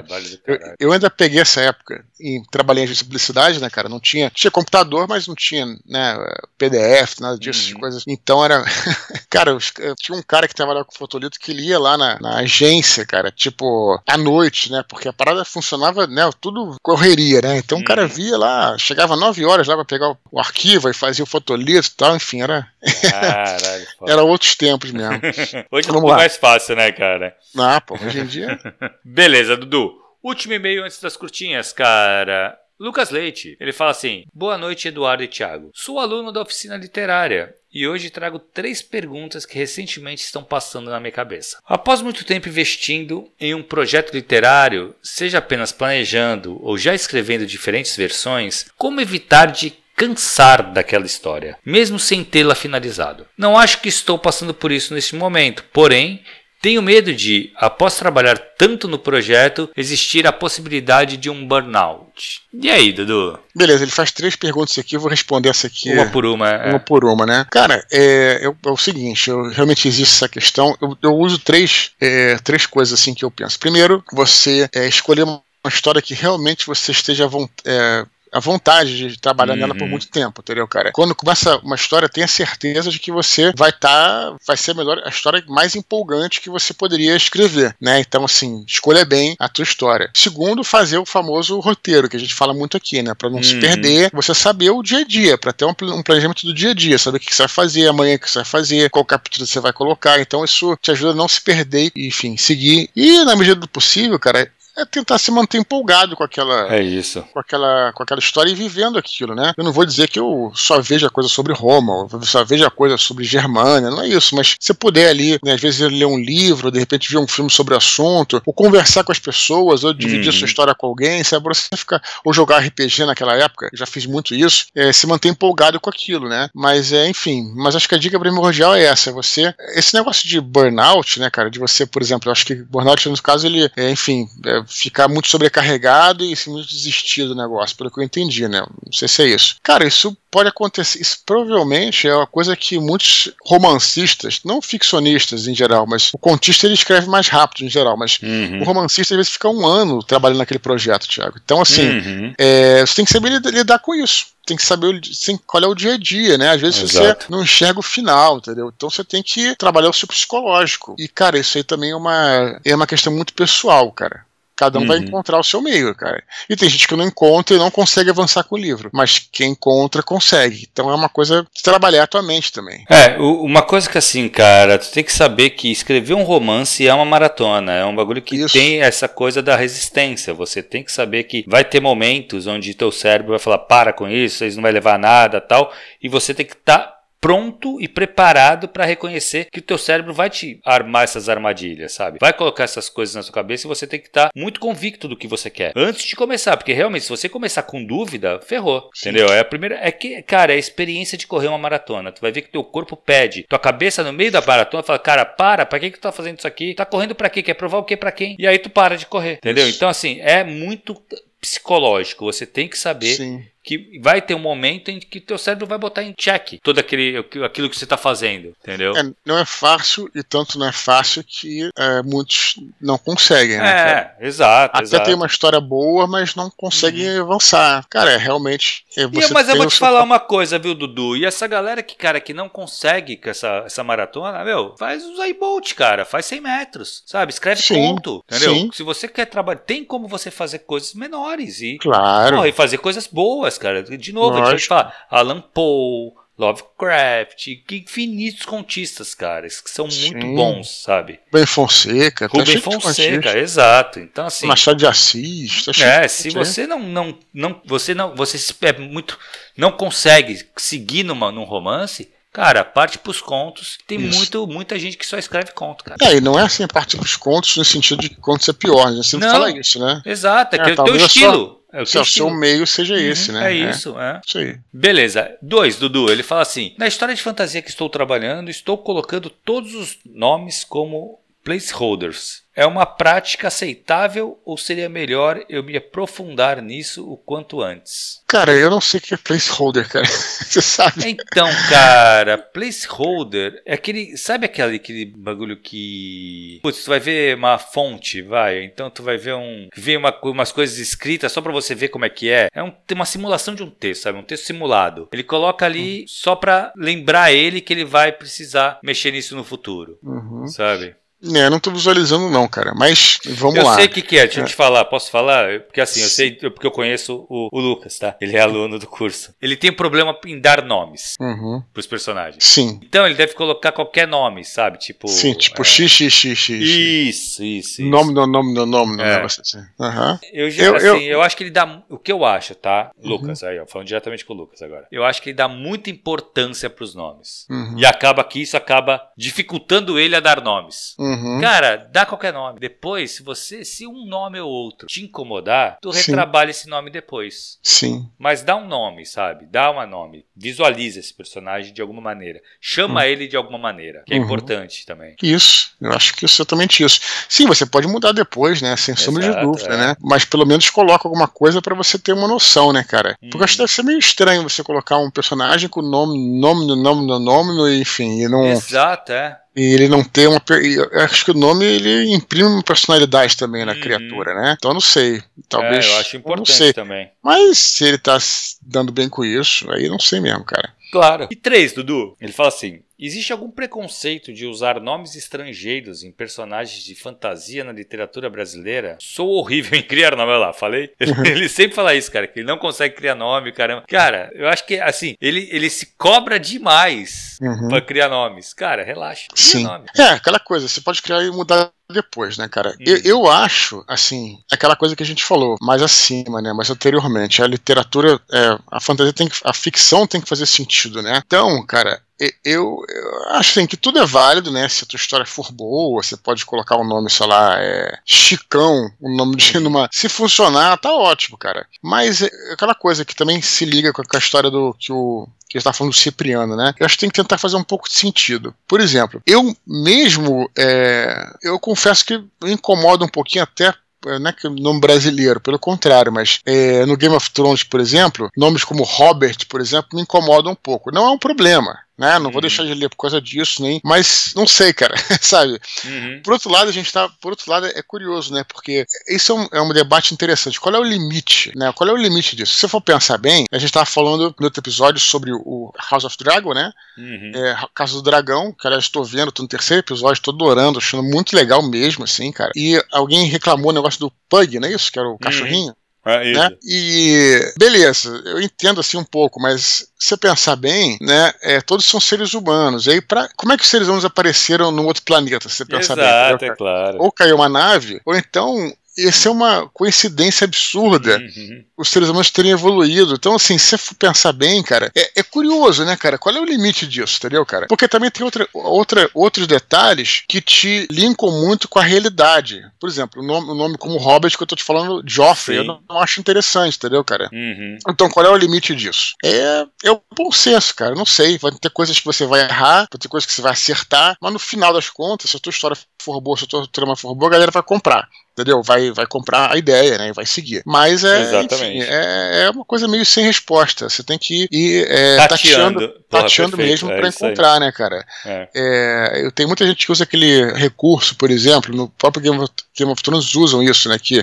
Eu, eu, ainda peguei essa época e trabalhei em publicidade, né, cara? Não tinha. Tinha computador, mas não tinha, né, PDF, nada disso, uhum. coisas. Então era. cara, eu, tinha um cara que trabalhava com fotolito que ele ia lá na, na, agência, cara, tipo, à noite, né? Porque a parada funcionava, né? Tudo correria, né? Então uhum. o cara uhum. via lá, chegava nove horas lá pra pegar o, arquivo e fazia o fotolito e tal, enfim, era. Caralho, era outros tempos mesmo. hoje é muito mais fácil, né, cara? Ah, pô, hoje em dia. Beleza, Dudu. Último e-mail antes das curtinhas, cara. Lucas Leite, ele fala assim: Boa noite, Eduardo e Thiago. Sou aluno da oficina literária e hoje trago três perguntas que recentemente estão passando na minha cabeça. Após muito tempo investindo em um projeto literário, seja apenas planejando ou já escrevendo diferentes versões, como evitar de cansar daquela história, mesmo sem tê-la finalizado. Não acho que estou passando por isso neste momento, porém, tenho medo de, após trabalhar tanto no projeto, existir a possibilidade de um burnout. E aí, Dudu? Beleza, ele faz três perguntas aqui, eu vou responder essa aqui. Uma por uma. É. Uma por uma, né? Cara, é, é, é o seguinte, eu, realmente existe essa questão. Eu, eu uso três, é, três coisas assim que eu penso. Primeiro, você é, escolher uma história que realmente você esteja é, a vontade de trabalhar uhum. nela por uhum. muito tempo, entendeu, cara? Quando começa uma história, tenha certeza de que você vai estar, tá, vai ser a melhor, a história mais empolgante que você poderia escrever, né? Então, assim, escolha bem a tua história. Segundo, fazer o famoso roteiro, que a gente fala muito aqui, né? Pra não uhum. se perder, você saber o dia a dia, pra ter um, um, planejamento do dia a dia, saber o que você vai fazer, amanhã o que você vai fazer, qual capítulo você vai colocar. Então, isso te ajuda a não se perder e, enfim, seguir. E, na medida do possível, cara, é tentar se manter empolgado com aquela. É isso. Com aquela, com aquela história e vivendo aquilo, né? Eu não vou dizer que eu só vejo a coisa sobre Roma, ou só vejo a coisa sobre Germânia, não é isso, mas se puder ali, né, às vezes ler um livro, de repente ver um filme sobre o assunto, ou conversar com as pessoas, ou dividir a sua uhum. história com alguém, sabe? Você ficar, ou jogar RPG naquela época, já fiz muito isso, é, se manter empolgado com aquilo, né? Mas, é, enfim, mas acho que a dica primordial é essa, você, esse negócio de burnout, né, cara, de você, por exemplo, eu acho que burnout, no caso, ele, é, enfim, é, ficar muito sobrecarregado e muito desistir do negócio, pelo que eu entendi, né? Não sei se é isso. Cara, isso pode acontecer, isso provavelmente é uma coisa que muitos romancistas, não ficcionistas em geral, mas o contista ele escreve mais rápido em geral, mas uhum. o romancista às vezes fica um ano trabalhando naquele projeto, Thiago. Então, assim, uhum. é, você tem que saber lidar com isso tem que saber qual é o dia a dia, né? Às vezes Exato. você não enxerga o final, entendeu? Então você tem que trabalhar o seu psicológico. E, cara, isso aí também é uma, é uma questão muito pessoal, cara. Cada um uhum. vai encontrar o seu meio, cara. E tem gente que não encontra e não consegue avançar com o livro. Mas quem encontra, consegue. Então é uma coisa de trabalhar a tua mente também. É, uma coisa que assim, cara, tu tem que saber que escrever um romance é uma maratona. É um bagulho que Isso. tem essa coisa da resistência. Você tem que saber que vai ter momentos onde teu cérebro vai falar, para com isso, isso não vai levar a nada tal. E você tem que estar. Tá pronto e preparado para reconhecer que o teu cérebro vai te armar essas armadilhas, sabe? Vai colocar essas coisas na sua cabeça e você tem que estar tá muito convicto do que você quer antes de começar, porque realmente se você começar com dúvida, ferrou, Sim. entendeu? É a primeira é que, cara, é a experiência de correr uma maratona. Tu vai ver que teu corpo pede. Tua cabeça no meio da maratona fala: "Cara, para, para que que tu tá fazendo isso aqui? Tá correndo para quê? Quer provar o quê para quem?" E aí tu para de correr, entendeu? Então assim, é muito psicológico. Você tem que saber Sim que vai ter um momento em que teu cérebro vai botar em check todo aquele, aquilo que você está fazendo, entendeu? É, não é fácil e tanto não é fácil que é, muitos não conseguem, né? É, cara? exato. Até exato. tem uma história boa, mas não conseguem uhum. avançar. Cara, é realmente. É, e, mas eu vou te seu... falar uma coisa, viu, Dudu? E essa galera que, cara, que não consegue com essa, essa maratona, meu, faz os iBolt, cara, faz 100 metros, sabe? Escreve sim, conto, entendeu? Sim. Se você quer trabalhar, tem como você fazer coisas menores e, claro. e fazer coisas boas, cara. De novo, Lógico. a gente vai falar Alan Poe, Lovecraft, infinitos contistas, cara, que são Sim. muito bons, sabe? Ben Fonseca, tá Ben Fonseca, exato. Então assim, Machado de Assis, tá É, se você não não não você não você é muito não consegue seguir numa num romance, Cara, parte pros contos. Tem muito, muita gente que só escreve conto, cara. É, e não é assim, parte pros contos no sentido de que contos é pior. A gente sempre não, fala isso, né? Exato, é, é que é o teu estilo. É o, seu, seu meio seja uhum, esse, né? É, é isso, é. Isso aí. Beleza. Dois, Dudu, ele fala assim: Na história de fantasia que estou trabalhando, estou colocando todos os nomes como placeholders. É uma prática aceitável ou seria melhor eu me aprofundar nisso o quanto antes? Cara, eu não sei o que é placeholder, cara. Você sabe? Então, cara, placeholder é aquele. Sabe aquele, aquele bagulho que. Putz, tu vai ver uma fonte, vai. Então tu vai ver um. Ver uma, umas coisas escritas só pra você ver como é que é. É um, uma simulação de um texto, sabe? Um texto simulado. Ele coloca ali uhum. só pra lembrar ele que ele vai precisar mexer nisso no futuro. Uhum. Sabe? É, não tô visualizando não, cara, mas vamos eu lá. Eu sei o que, que é, deixa é. eu te falar, posso falar? Porque assim, eu sei, porque eu conheço o, o, Lucas, tá? Ele é aluno do curso. Ele tem problema em dar nomes uhum. pros personagens. Sim. Então ele deve colocar qualquer nome, sabe? Tipo... Sim, tipo é... x, x, x, x. Isso, isso, Nome do nome do nome, do é. negócio assim. Uhum. Eu, já, eu, assim, eu... eu acho que ele dá, o que eu acho, tá? Uhum. Lucas, aí ó, falando diretamente com o Lucas agora. Eu acho que ele dá muita importância pros nomes. Uhum. E acaba que isso acaba dificultando ele a dar nomes. Uhum. Cara, dá qualquer nome. Depois, se você, se um nome ou outro te incomodar, tu Sim. retrabalha esse nome depois. Sim. Mas dá um nome, sabe? Dá um nome. Visualiza esse personagem de alguma maneira. Chama uhum. ele de alguma maneira, que é uhum. importante também. Isso. Eu acho que é exatamente isso. Sim, você pode mudar depois, né? Sem sombra de dúvida, é. né? Mas pelo menos coloca alguma coisa para você ter uma noção, né, cara? Porque eu acho que uhum. deve ser meio estranho você colocar um personagem com nome, nome no nome no nome, enfim, e não. Exato, é. E ele não tem uma. Eu acho que o nome ele imprime uma personalidade também na uhum. criatura, né? Então eu não sei. Talvez. É, eu acho importante eu também. Mas se ele tá dando bem com isso, aí não sei mesmo, cara. Claro. E três, Dudu. Ele fala assim: Existe algum preconceito de usar nomes estrangeiros em personagens de fantasia na literatura brasileira? Sou horrível em criar nome, olha lá, falei. Ele, ele, sempre fala isso, cara, que ele não consegue criar nome, caramba. Cara, eu acho que, assim, ele, ele se cobra demais uhum. pra criar nomes. Cara, relaxa. Sim. Nome. É, aquela coisa, você pode criar e mudar depois, né, cara? Eu, eu acho, assim, aquela coisa que a gente falou mais acima, né? Mais anteriormente. A literatura, é, a fantasia tem que. A ficção tem que fazer sentido, né? Então, cara. Eu, eu acho assim, que tudo é válido, né? Se a tua história for boa, você pode colocar o nome, sei lá, é, Chicão, o nome de numa. Se funcionar, tá ótimo, cara. Mas é aquela coisa que também se liga com a com a história do que o que está falando do Cipriano, né? Eu acho que tem que tentar fazer um pouco de sentido. Por exemplo, eu mesmo, é, eu confesso que me incomoda um pouquinho até não é que o nome brasileiro, pelo contrário, mas é, no Game of Thrones, por exemplo, nomes como Robert, por exemplo, me incomodam um pouco. Não é um problema, né? Não vou Uhum. deixar de ler por causa disso, nem. Mas não sei, cara, sabe? Uhum. Por outro lado, a gente tá. Por outro lado, é curioso, né? Porque isso é um, é um debate interessante. Qual é o limite, né? Qual é o limite disso? Se você for pensar bem, a gente tava falando no outro episódio sobre o House of Dragon, né? Uhum. É, Casa do Dragão, que aliás estou vendo, tô no terceiro episódio, tô adorando, achando muito legal mesmo, assim, cara. E alguém reclamou o negócio do Pug, não é isso? Que era o cachorrinho? É né? E beleza, eu entendo assim um pouco, mas se você pensar bem, né, é, todos são seres humanos. E aí, pra, como é que os seres humanos apareceram num outro planeta, se você pensar bem? Exato, entendeu, é claro. Ou caiu uma nave, ou então isso é uma coincidência absurda Uhum. os seres humanos terem evoluído. Então, assim, se você for pensar bem, cara, é, é curioso, né, cara? Qual é o limite disso, entendeu, cara? Porque também tem outra, outra, outros detalhes que te linkam muito com a realidade. Por exemplo, o nome, o nome como Robert que eu tô te falando, Joffrey, Sim. eu não, não acho interessante, entendeu, cara? Uhum. Então, qual é o limite disso? É, é o bom senso, cara. Eu Não sei. Vai ter coisas que você vai errar, vai ter coisas que você vai acertar, mas no final das contas, se a tua história for boa, se a tua trama for boa, a galera vai comprar. Entendeu? Vai, vai comprar a ideia, né? E vai seguir. Mas é, enfim, é, é uma coisa meio sem resposta. Você tem que ir é, Tateando. tateando, Porra, tateando mesmo é pra isso aí. encontrar, né, cara? É. É, eu tenho muita gente que usa aquele recurso, por exemplo, no próprio Game of, Game of Thrones usam isso, né? Que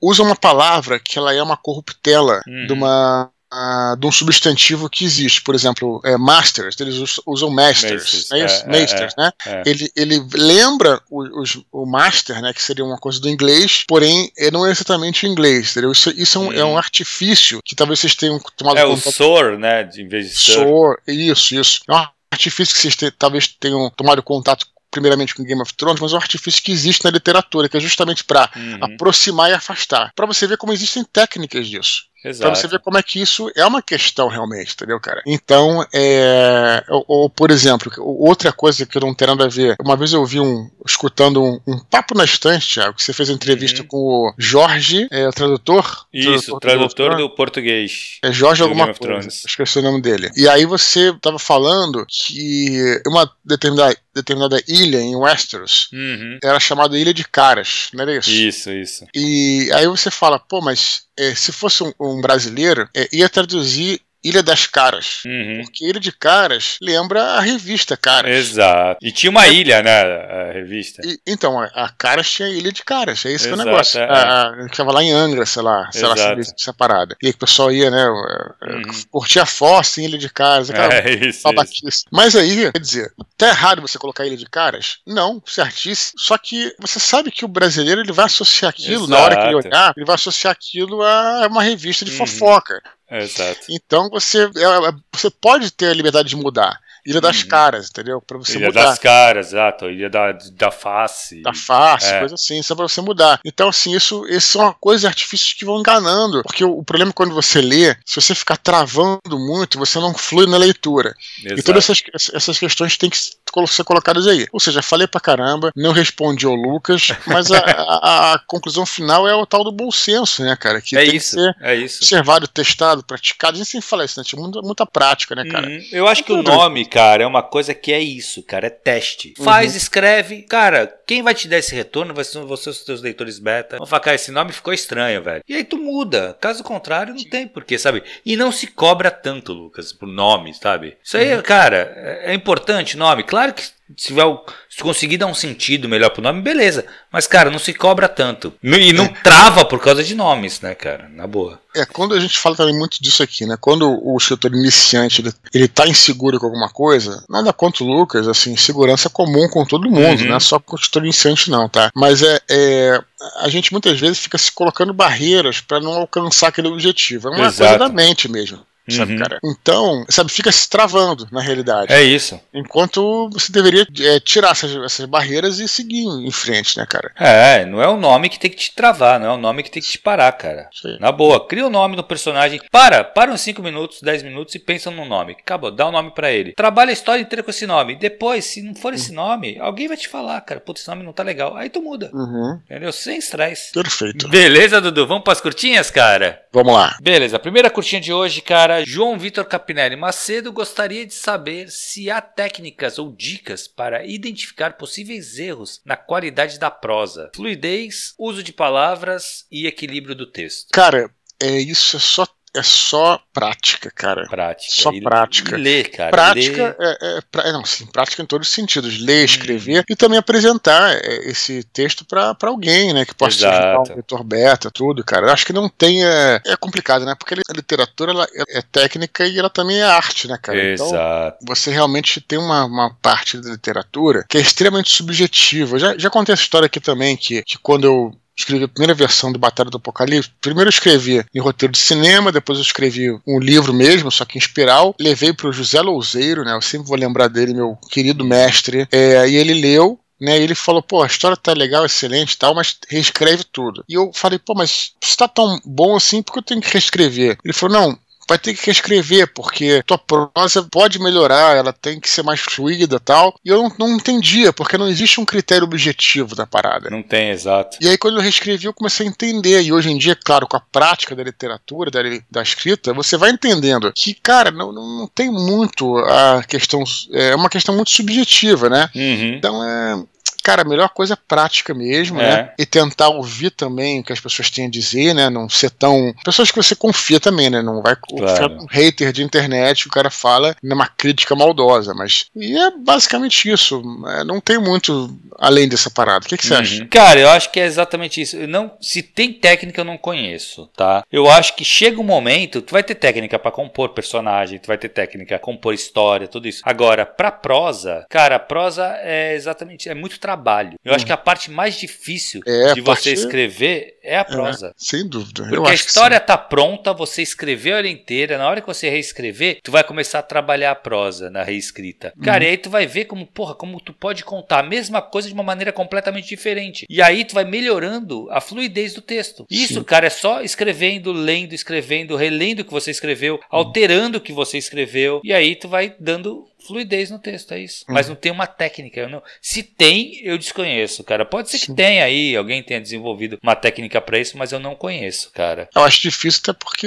usa uma palavra que ela é uma corruptela Uhum. de uma ah, de um substantivo que existe, por exemplo, é, masters, eles us- usam masters, Masters, não é isso? é, é, masters, né? é. Ele, ele lembra o, os- o master, né, que seria uma coisa do inglês, porém é, não é exatamente o inglês, entendeu? Isso, isso é, um, é um artifício que talvez vocês tenham tomado É o SOR, né? de- Em vez de SOR. Sor, isso, isso. É um artifício que vocês te- talvez tenham tomado contato primeiramente com Game of Thrones, mas é um artifício que existe na literatura, que é justamente para Uhum. aproximar e afastar. Para você ver como existem técnicas disso. Pra Exato. você ver como é que isso é uma questão realmente, entendeu, cara? Então, é. Ou, ou, por exemplo, outra coisa que não tem nada a ver. Uma vez eu ouvi um. escutando um, um papo na estante, Thiago, que você fez uma entrevista Uhum. com o Jorge, é, o tradutor? Isso, do tradutor Game of do português. é Jorge do alguma coisa. Esqueci o nome dele. E aí você tava falando que uma determinada, determinada ilha em Westeros Uhum. era chamada Ilha de Caras, não era isso? Isso, isso. E aí você fala, pô, mas é, se fosse um, um brasileiro, é, ia traduzir Ilha das Caras. Uhum. Porque Ilha de Caras lembra a revista Caras. Exato. E tinha uma ilha, né? A revista. E- então, a, a Caras tinha Ilha de Caras, é isso que é o Exato, negócio. é, A, a, que tava lá em Angra, sei lá, sei lá, Exato. essa, essa parada. E aí o pessoal ia, né, Uhum. curtir a fossa em Ilha de Caras, aquela É isso. isso. Mas aí, quer dizer, tá errado você colocar Ilha de Caras? Não, certíssimo. Só que você sabe que o brasileiro ele vai associar aquilo, na hora que ele Exato. olhar, ele vai associar aquilo a uma revista de Uhum. fofoca. Exato. Então você, é, você pode ter a liberdade de mudar. Ilha das Uhum. Caras, entendeu? Pra você Ilha mudar. das caras, exato. Ilha da, da face. Da face, É. coisa assim, só pra você mudar. Então, assim, isso, isso são coisas artifícios que vão enganando. Porque o, o problema é quando você lê, se você ficar travando muito, você não flui na leitura. Exato. E todas essas, essas questões têm que ser colocadas aí. Ou seja, falei pra caramba, não respondi ao Lucas, mas a, a- a conclusão final é o tal do bom senso, né, cara? Que É tem isso, que ser é isso. observado, testado, praticado. A gente sempre fala isso, né? Tinha muita, muita prática, né, cara? Uhum. Eu acho que o nome, cara, é uma coisa que é isso, cara, é teste. Faz, Uhum. escreve. Cara, quem vai te dar esse retorno vai ser você os teus leitores beta. Vão falar, cara, esse nome ficou estranho, velho. E aí tu muda. Caso contrário, não tem porquê, sabe? E não se cobra tanto, Lucas, por nome, sabe? Isso aí, Uhum. cara, é é importante nome. Claro que se, vai, se conseguir dar um sentido melhor pro nome, beleza. Mas, cara, não se cobra tanto. E não trava por causa de nomes, né, cara? Na boa. É, quando a gente fala também muito disso aqui, né? Quando o escritor iniciante ele, ele tá inseguro com alguma coisa, nada contra o Lucas, assim, segurança é comum com todo mundo, Uhum. não é só com o escritor iniciante, não, tá? Mas é, é, a gente muitas vezes fica se colocando barreiras para não alcançar aquele objetivo. É uma Exato. coisa da mente mesmo. Sabe, Uhum. cara? Então, sabe, fica se travando na realidade. É isso. Enquanto você deveria é, tirar essas, essas barreiras e seguir em frente, né, cara? É, não é o nome que tem que te travar, não é o nome que tem que te parar, cara. Aí. Na boa, cria o nome do personagem. Para, para uns 5 minutos, 10 minutos e pensa no nome. Acabou, dá o nome pra ele. Trabalha a história inteira com esse nome. Depois, se não for esse nome, alguém vai te falar, cara, putz, esse nome não tá legal. Aí tu muda. Uhum. Entendeu? Sem estresse. Perfeito. Beleza, Dudu? Vamos pras curtinhas, cara? Vamos lá. Beleza, a primeira curtinha de hoje, cara. João Vitor Capinelli Macedo gostaria de saber se há técnicas ou dicas para identificar possíveis erros na qualidade da prosa, fluidez, uso de palavras e equilíbrio do texto. Cara, é isso é só é só prática, cara. Prática. Só E- prática. E ler, cara. Prática ler. é, é pra- não, sim, prática em todos os sentidos. Ler, Hum. escrever e também apresentar é, esse texto pra pra alguém, né? Que possa te ajudar, Exato. um leitor beta, tudo, cara. Eu acho que não tem. É, é complicado, né? Porque a literatura ela é, é técnica e ela também é arte, né, cara? Então, Exato. você realmente tem uma, uma parte da literatura que é extremamente subjetiva. Eu já, já contei essa história aqui também, que, que quando eu escrevi a primeira versão do Batalha do Apocalipse, primeiro eu escrevi em roteiro de cinema, depois eu escrevi um livro mesmo, só que em espiral, levei para o José Louzeiro, né, eu sempre vou lembrar dele, meu querido mestre, é, e ele leu, né, ele falou, pô, a história tá legal, excelente e tal, mas reescreve tudo. E eu falei, pô, mas se tá tão bom assim, por que eu tenho que reescrever? Ele falou, não, vai ter que reescrever, porque tua prosa pode melhorar, ela tem que ser mais fluida e tal. E eu não, não entendia, porque não existe um critério objetivo da parada. Não tem, exato. E aí, quando eu reescrevi, eu comecei a entender. E hoje em dia, claro, com a prática da literatura, da, da escrita, você vai entendendo que, cara, não, não, não tem muito a questão. É uma questão muito subjetiva, né? Uhum. Então é. Cara, a melhor coisa é prática mesmo, É. né? E tentar ouvir também o que as pessoas têm a dizer, né? Não ser tão. Pessoas que você confia também, né? Não vai confiar Claro. um hater de internet, o cara fala numa crítica maldosa, mas. E é basicamente isso. É, não tem muito além dessa parada. O que, que você acha? Uhum. Cara, eu acho que é exatamente isso. Eu não, se tem técnica, eu não conheço, tá? Eu acho que chega um momento, tu vai ter técnica pra compor personagem, tu vai ter técnica pra compor história, tudo isso. Agora, pra prosa, cara, a prosa é exatamente, é muito trabalho. Eu acho que a parte mais difícil Hum. É, de a você parte- escrever é a prosa. É, sem dúvida. eu Porque a acho que história tá pronta, você escreveu ela inteira. Na hora que você reescrever, tu vai começar a trabalhar a prosa na reescrita. Uhum. Cara, e aí tu vai ver como, porra, como tu pode contar a mesma coisa de uma maneira completamente diferente. E aí tu vai melhorando a fluidez do texto. Isso, Sim. cara, é só escrevendo, lendo, escrevendo, relendo o que você escreveu, Uhum. alterando o que você escreveu. E aí tu vai dando fluidez no texto, é isso. Uhum. Mas não tem uma técnica. eu não- Se tem, eu desconheço, cara. Pode ser que Sim. tenha aí, alguém tenha desenvolvido uma técnica pra isso, mas eu não conheço, cara. Eu acho difícil até porque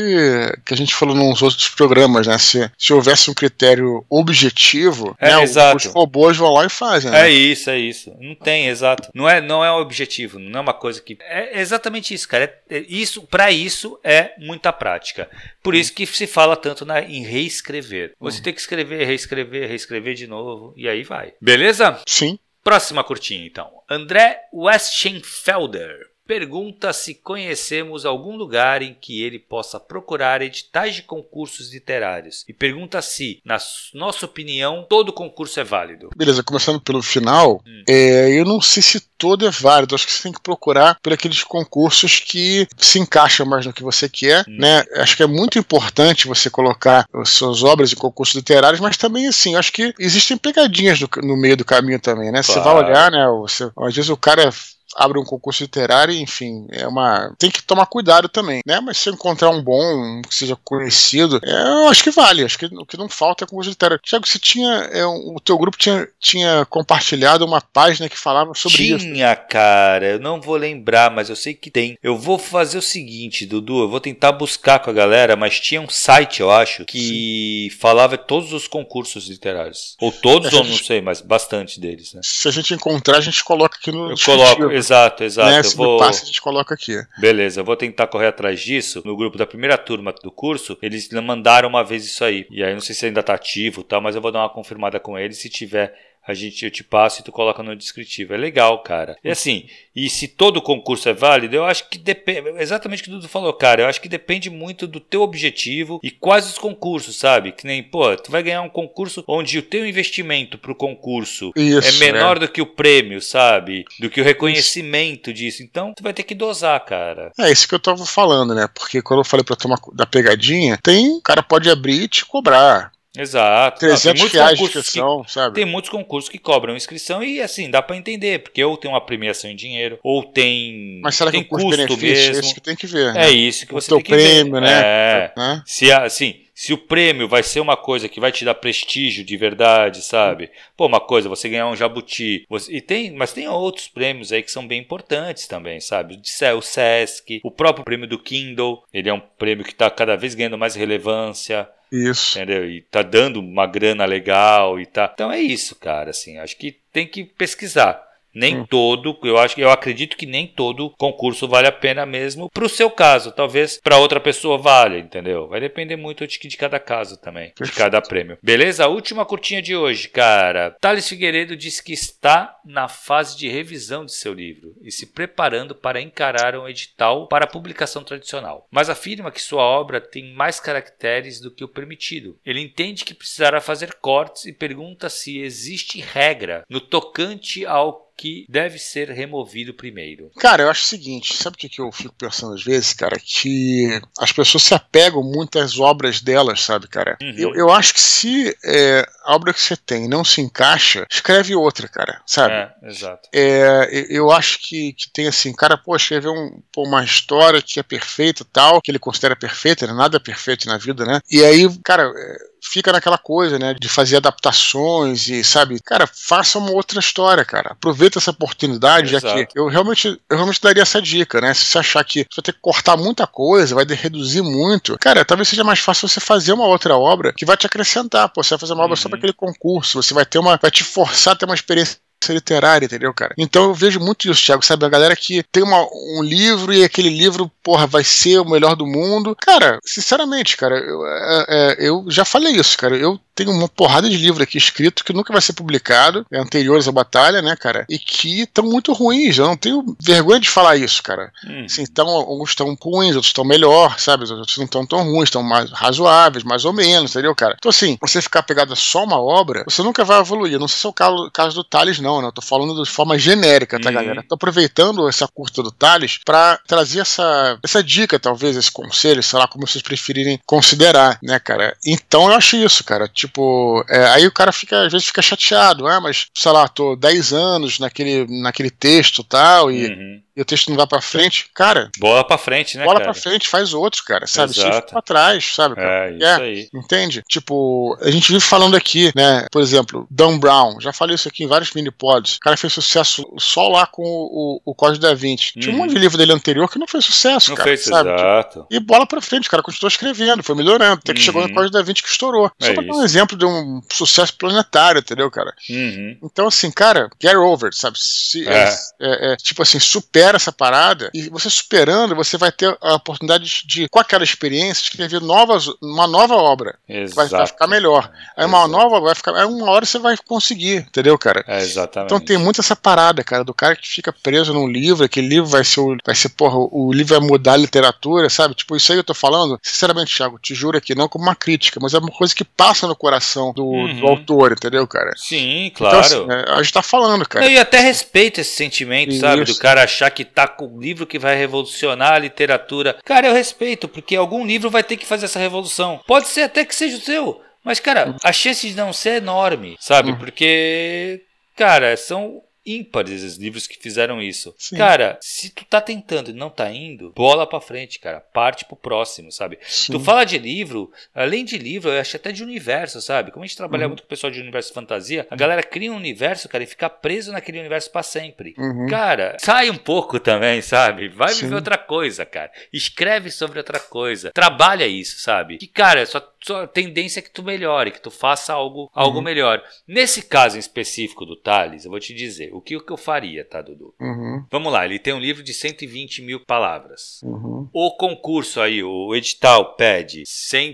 que a gente falou nos outros programas, né? Se, se houvesse um critério objetivo, É, né, exato. os robôs vão lá e fazem. É Né? isso, é isso. Não tem, exato. Não é, não é o objetivo, não é uma coisa que. É exatamente isso, cara. É, é isso, para isso é muita prática. Por isso que se fala tanto na, em reescrever. Você tem que escrever, reescrever, reescrever de novo e aí vai. Beleza? Sim. Próxima curtinha, então. André Westenfelder pergunta se conhecemos algum lugar em que ele possa procurar editais de concursos literários. E pergunta se, na nossa opinião, todo concurso é válido. Beleza, começando pelo final, Hum. é, eu não sei se todo é válido. Acho que você tem que procurar por aqueles concursos que se encaixam mais no que você quer, Hum. né? Acho que é muito importante você colocar as suas obras em concursos literários, mas também, assim, acho que existem pegadinhas no, no meio do caminho também, né? Você vai Claro. olhar, né? Você, às vezes o cara abre um concurso literário enfim, é uma. Tem que tomar cuidado também, né? Mas se eu encontrar um bom, um que seja conhecido, é, eu acho que vale. Acho que o que não falta é concurso literário. Tiago, você tinha. é, o teu grupo tinha, tinha compartilhado uma página que falava sobre isso. Tinha, cara, eu não vou lembrar, mas eu sei que tem. Eu vou fazer o seguinte, Dudu, eu vou tentar buscar com a galera, mas tinha um site, eu acho, que falava todos os concursos literários. Ou todos, É, ou não sei, mas bastante deles, né? Se a gente encontrar, a gente coloca aqui no Eu coloco, exato, exato. né? Eu Se vou... passe, a gente coloca aqui. Beleza, eu vou tentar correr atrás disso. No grupo da primeira turma do curso, eles mandaram uma vez isso aí. E aí não sei se ainda tá ativo e tal, mas eu vou dar uma confirmada com eles. Se tiver a gente eu te passo e tu coloca no descritivo. É legal, cara. E assim, e se todo concurso é válido, eu acho que depende. Exatamente o que o Dudu falou, cara. Eu acho que depende muito do teu objetivo e quais os concursos, sabe? Que nem, pô, tu vai ganhar um concurso onde o teu investimento pro concurso Isso, é menor do que o prêmio, sabe? Do que o reconhecimento isso. disso. Então, tu vai ter que dosar, cara. É isso que eu tava falando, né? Porque quando eu falei pra tomar da pegadinha, tem. O cara pode abrir e te cobrar. Exato. 300 Não, reais de inscrição, que, sabe? Tem muitos concursos que cobram inscrição e assim, dá para entender, porque ou tem uma premiação em dinheiro, ou tem Mas será tem que o custo mesmo. É isso que tem que ver, né? É isso que você o tem que prêmio, ver. né? É. né? Se assim, se o prêmio vai ser uma coisa que vai te dar prestígio de verdade, sabe? Pô, uma coisa, você ganhar um jabuti. Você, e tem, mas tem outros prêmios aí que são bem importantes também, sabe? O SESC, o próprio prêmio do Kindle, ele é um prêmio que está cada vez ganhando mais relevância. Isso. Entendeu? E tá dando uma grana legal e tá. Então é isso, cara, assim, acho que tem que pesquisar. Nem hum. todo, eu acho, eu acredito que nem todo concurso vale a pena mesmo para o seu caso. Talvez para outra pessoa valha, entendeu? Vai depender muito de, de cada caso também, Perfeito. de cada prêmio. Beleza? A última curtinha de hoje, cara. Thales Figueiredo disse que está na fase de revisão de seu livro e se preparando para encarar um edital para publicação tradicional. Mas afirma que sua obra tem mais caracteres do que o permitido. Ele entende que precisará fazer cortes e pergunta se existe regra no tocante ao que deve ser removido primeiro? Cara, eu acho o seguinte, sabe o que, eu fico pensando às vezes, cara? Que as pessoas se apegam muito às obras delas, sabe, cara? Uhum. Eu, eu acho que se é, a obra que você tem não se encaixa, escreve outra, cara, sabe? É, exato. É, eu acho que, que tem assim, cara, pô, escreveu um, pô, uma história que é perfeita tal, que ele considera perfeita, né? nada é perfeito na vida, né? E aí, cara é, fica naquela coisa, né, de fazer adaptações e, sabe, cara, faça uma outra história, cara. Aproveita essa oportunidade, Exato. já que eu realmente, eu realmente daria essa dica, né? Se você achar que você vai ter que cortar muita coisa, vai reduzir muito, cara, talvez seja mais fácil você fazer uma outra obra que vai te acrescentar. Pô, você vai fazer uma obra uhum. só para aquele concurso, você vai ter uma, vai te forçar a ter uma experiência literária, entendeu, cara? Então eu vejo muito isso, Thiago, sabe? A galera que tem uma, um livro e aquele livro, porra, vai ser o melhor do mundo. Cara, sinceramente, cara, eu, é, é, eu já falei isso, cara. Eu tenho uma porrada de livro aqui escrito que nunca vai ser publicado, é anteriores à batalha, né, cara? E que estão muito ruins. Eu não tenho vergonha de falar isso, cara. Hum. Assim, então, alguns estão ruins, outros estão melhor, sabe? Os outros não estão tão ruins, estão mais razoáveis, mais ou menos, entendeu, cara? Então, assim, você ficar pegado a só uma obra, você nunca vai evoluir. Eu não sei se é o caso do Thales, não, né? Eu tô falando de forma genérica, tá, hum. galera? Tô aproveitando essa curta do Thales para trazer essa, essa dica, talvez, esse conselho, sei lá, como vocês preferirem considerar, né, cara? Então, eu acho isso, cara. Tipo, é, aí o cara fica, às vezes fica chateado, ah, mas, sei lá, tô 10 anos naquele, naquele texto tal, e uhum e o texto não vai pra frente, cara. Bola pra frente, né? Bola pra frente, faz outro, cara. Sabe? Exato. Fica pra trás, sabe? É, isso é, aí. Entende? Tipo, a gente vive falando aqui, né? Por exemplo, Dan Brown. Já falei isso aqui em vários mini-pods. O cara fez sucesso só lá com o, o, o Código da Vinci. Tinha um monte de uhum. livro dele anterior que não fez sucesso, não cara. Fez, sabe? Exato. E bola pra frente, cara. Continuou escrevendo, foi melhorando. Até que uhum. chegou no uhum. Código da Vinci que estourou. É só pra dar um exemplo de um sucesso planetário, entendeu, cara? Uhum. Então, assim, cara, get over, sabe? Se, é. É, é, tipo assim, supera essa parada e você superando, você vai ter a oportunidade de, com aquela experiência, escrever novas, uma nova obra. Exato. Vai, vai ficar melhor. Aí uma Exato. nova vai ficar. Aí uma hora você vai conseguir, entendeu, cara? É, exatamente. Então tem muito essa parada, cara, do cara que fica preso num livro, aquele livro vai ser, vai ser porra, o livro vai mudar a literatura, sabe? Tipo, isso aí eu tô falando, sinceramente, Thiago, te juro aqui, não como uma crítica, mas é uma coisa que passa no coração do, uhum. do autor, entendeu, cara? Sim, claro. Então, assim, é, a gente tá falando, cara. e até respeito esse sentimento, sabe? Do cara achar que tá com o livro que vai revolucionar a literatura. Cara, eu respeito, porque algum livro vai ter que fazer essa revolução. Pode ser até que seja o seu. Mas, cara, a chance de não ser é enorme, sabe? Uhum. Porque, cara, são ímpares os livros que fizeram isso. Sim. Cara, se tu tá tentando e não tá indo, bola pra frente, cara. Parte pro próximo, sabe? Sim. Tu fala de livro, além de livro, eu acho até de universo, sabe? Como a gente trabalha uhum. muito com o pessoal de universo fantasia, a galera cria um universo, cara, e fica preso naquele universo para sempre. Uhum. Cara, sai um pouco também, sabe? Vai Sim. viver outra coisa, cara. Escreve sobre outra coisa. Trabalha isso, sabe? Que, cara, só a tendência é que tu melhore, que tu faça algo, algo uhum. melhor. Nesse caso em específico do Thales, eu vou te dizer, o que, o que eu faria, tá, Dudu? Uhum. Vamos lá, ele tem um livro de 120 mil palavras. Uhum. O concurso aí, o edital pede 100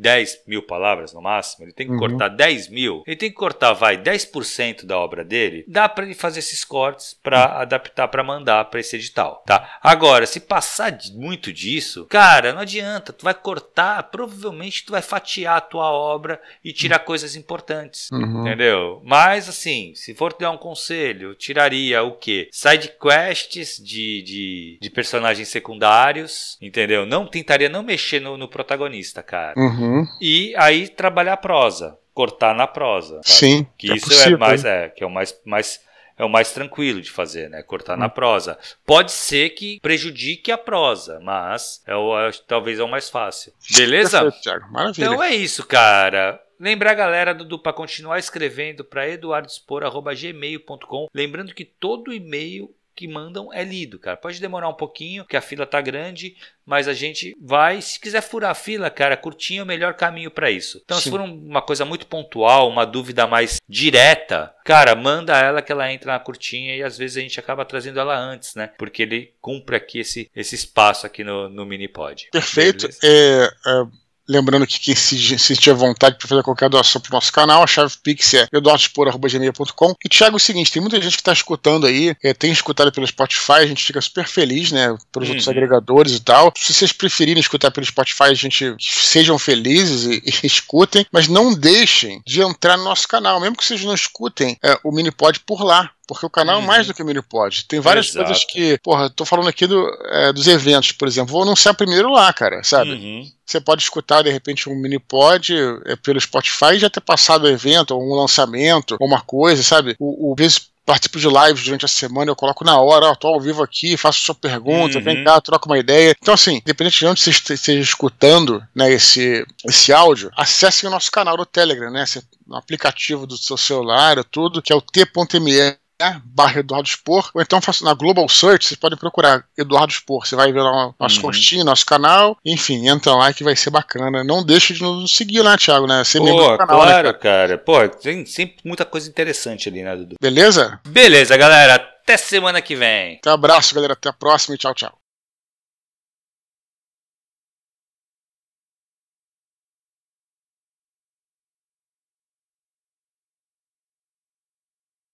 10 mil palavras no máximo, ele tem que uhum. cortar 10 mil, ele tem que cortar, vai, 10% da obra dele, dá para ele fazer esses cortes para uhum. adaptar para mandar para esse edital, tá? Agora, se passar muito disso, cara, não adianta, tu vai cortar, provavelmente tu vai fatiar a tua obra e tirar uhum. coisas importantes, uhum. entendeu? Mas assim, se for te dar um conselho, tiraria o quê? Side quests de, de, de personagens secundários, entendeu? Não tentaria não mexer no, no protagonista, cara. Uhum. E aí trabalhar a prosa, cortar na prosa. Sabe? Sim. Que é isso é possível. é mais, é, que é o mais, mais é o mais tranquilo de fazer, né? Cortar hum. na prosa. Pode ser que prejudique a prosa, mas é o, é, talvez é o mais fácil. Beleza? Perfeito. Maravilha. Então é isso, cara. Lembrar a galera do, do para continuar escrevendo para eduardespor@gmail.com, lembrando que todo e-mail que mandam é lido, cara. Pode demorar um pouquinho, porque a fila tá grande, mas a gente vai. Se quiser furar a fila, cara, curtinho é o melhor caminho para isso. Então, Sim. se for uma coisa muito pontual, uma dúvida mais direta, cara, manda ela que ela entra na curtinha e às vezes a gente acaba trazendo ela antes, né? Porque ele cumpre aqui esse, esse espaço aqui no, no Minipod. Perfeito. É, é Lembrando que quem se sentir vontade para fazer qualquer doação para o nosso canal, a chave Pix é eduardospor.gmail.com. E Thiago, é o seguinte: tem muita gente que está escutando aí, é, tem escutado pelo Spotify, a gente fica super feliz, né? Pelos uhum. outros agregadores e tal. Se vocês preferirem escutar pelo Spotify, a gente sejam felizes e, e escutem, mas não deixem de entrar no nosso canal, mesmo que vocês não escutem é, o Minipod por lá. Porque o canal uhum. é mais uhum. do que o Minipod. Tem várias Exato. coisas que, porra, tô falando aqui do, é, dos eventos, por exemplo. Vou anunciar primeiro lá, cara, sabe? Uhum. Você pode escutar, de repente, um Minipod é, pelo Spotify e já ter passado o evento, ou um lançamento, ou uma coisa, sabe? O, o vezes participo de lives durante a semana, eu coloco na hora, ó, tô ao vivo aqui, faço sua pergunta, uhum. vem cá, troca uma ideia. Então, assim, independente de onde você esteja escutando né, esse, esse áudio, acessem o nosso canal do Telegram, né? No aplicativo do seu celular, tudo, que é o t.me barra Eduardo Spor, ou então na Global Search, vocês podem procurar Eduardo Spor, você vai ver lá nosso uhum. nosso canal, enfim, entra lá que vai ser bacana. Não deixe de nos seguir lá, Thiago, né? Ser Pô, do canal, né, claro, né, cara? cara. Pô, tem sempre muita coisa interessante ali, né, Dudu? Beleza? Beleza, galera. Até semana que vem. Até um abraço, galera. Até a próxima e tchau, tchau.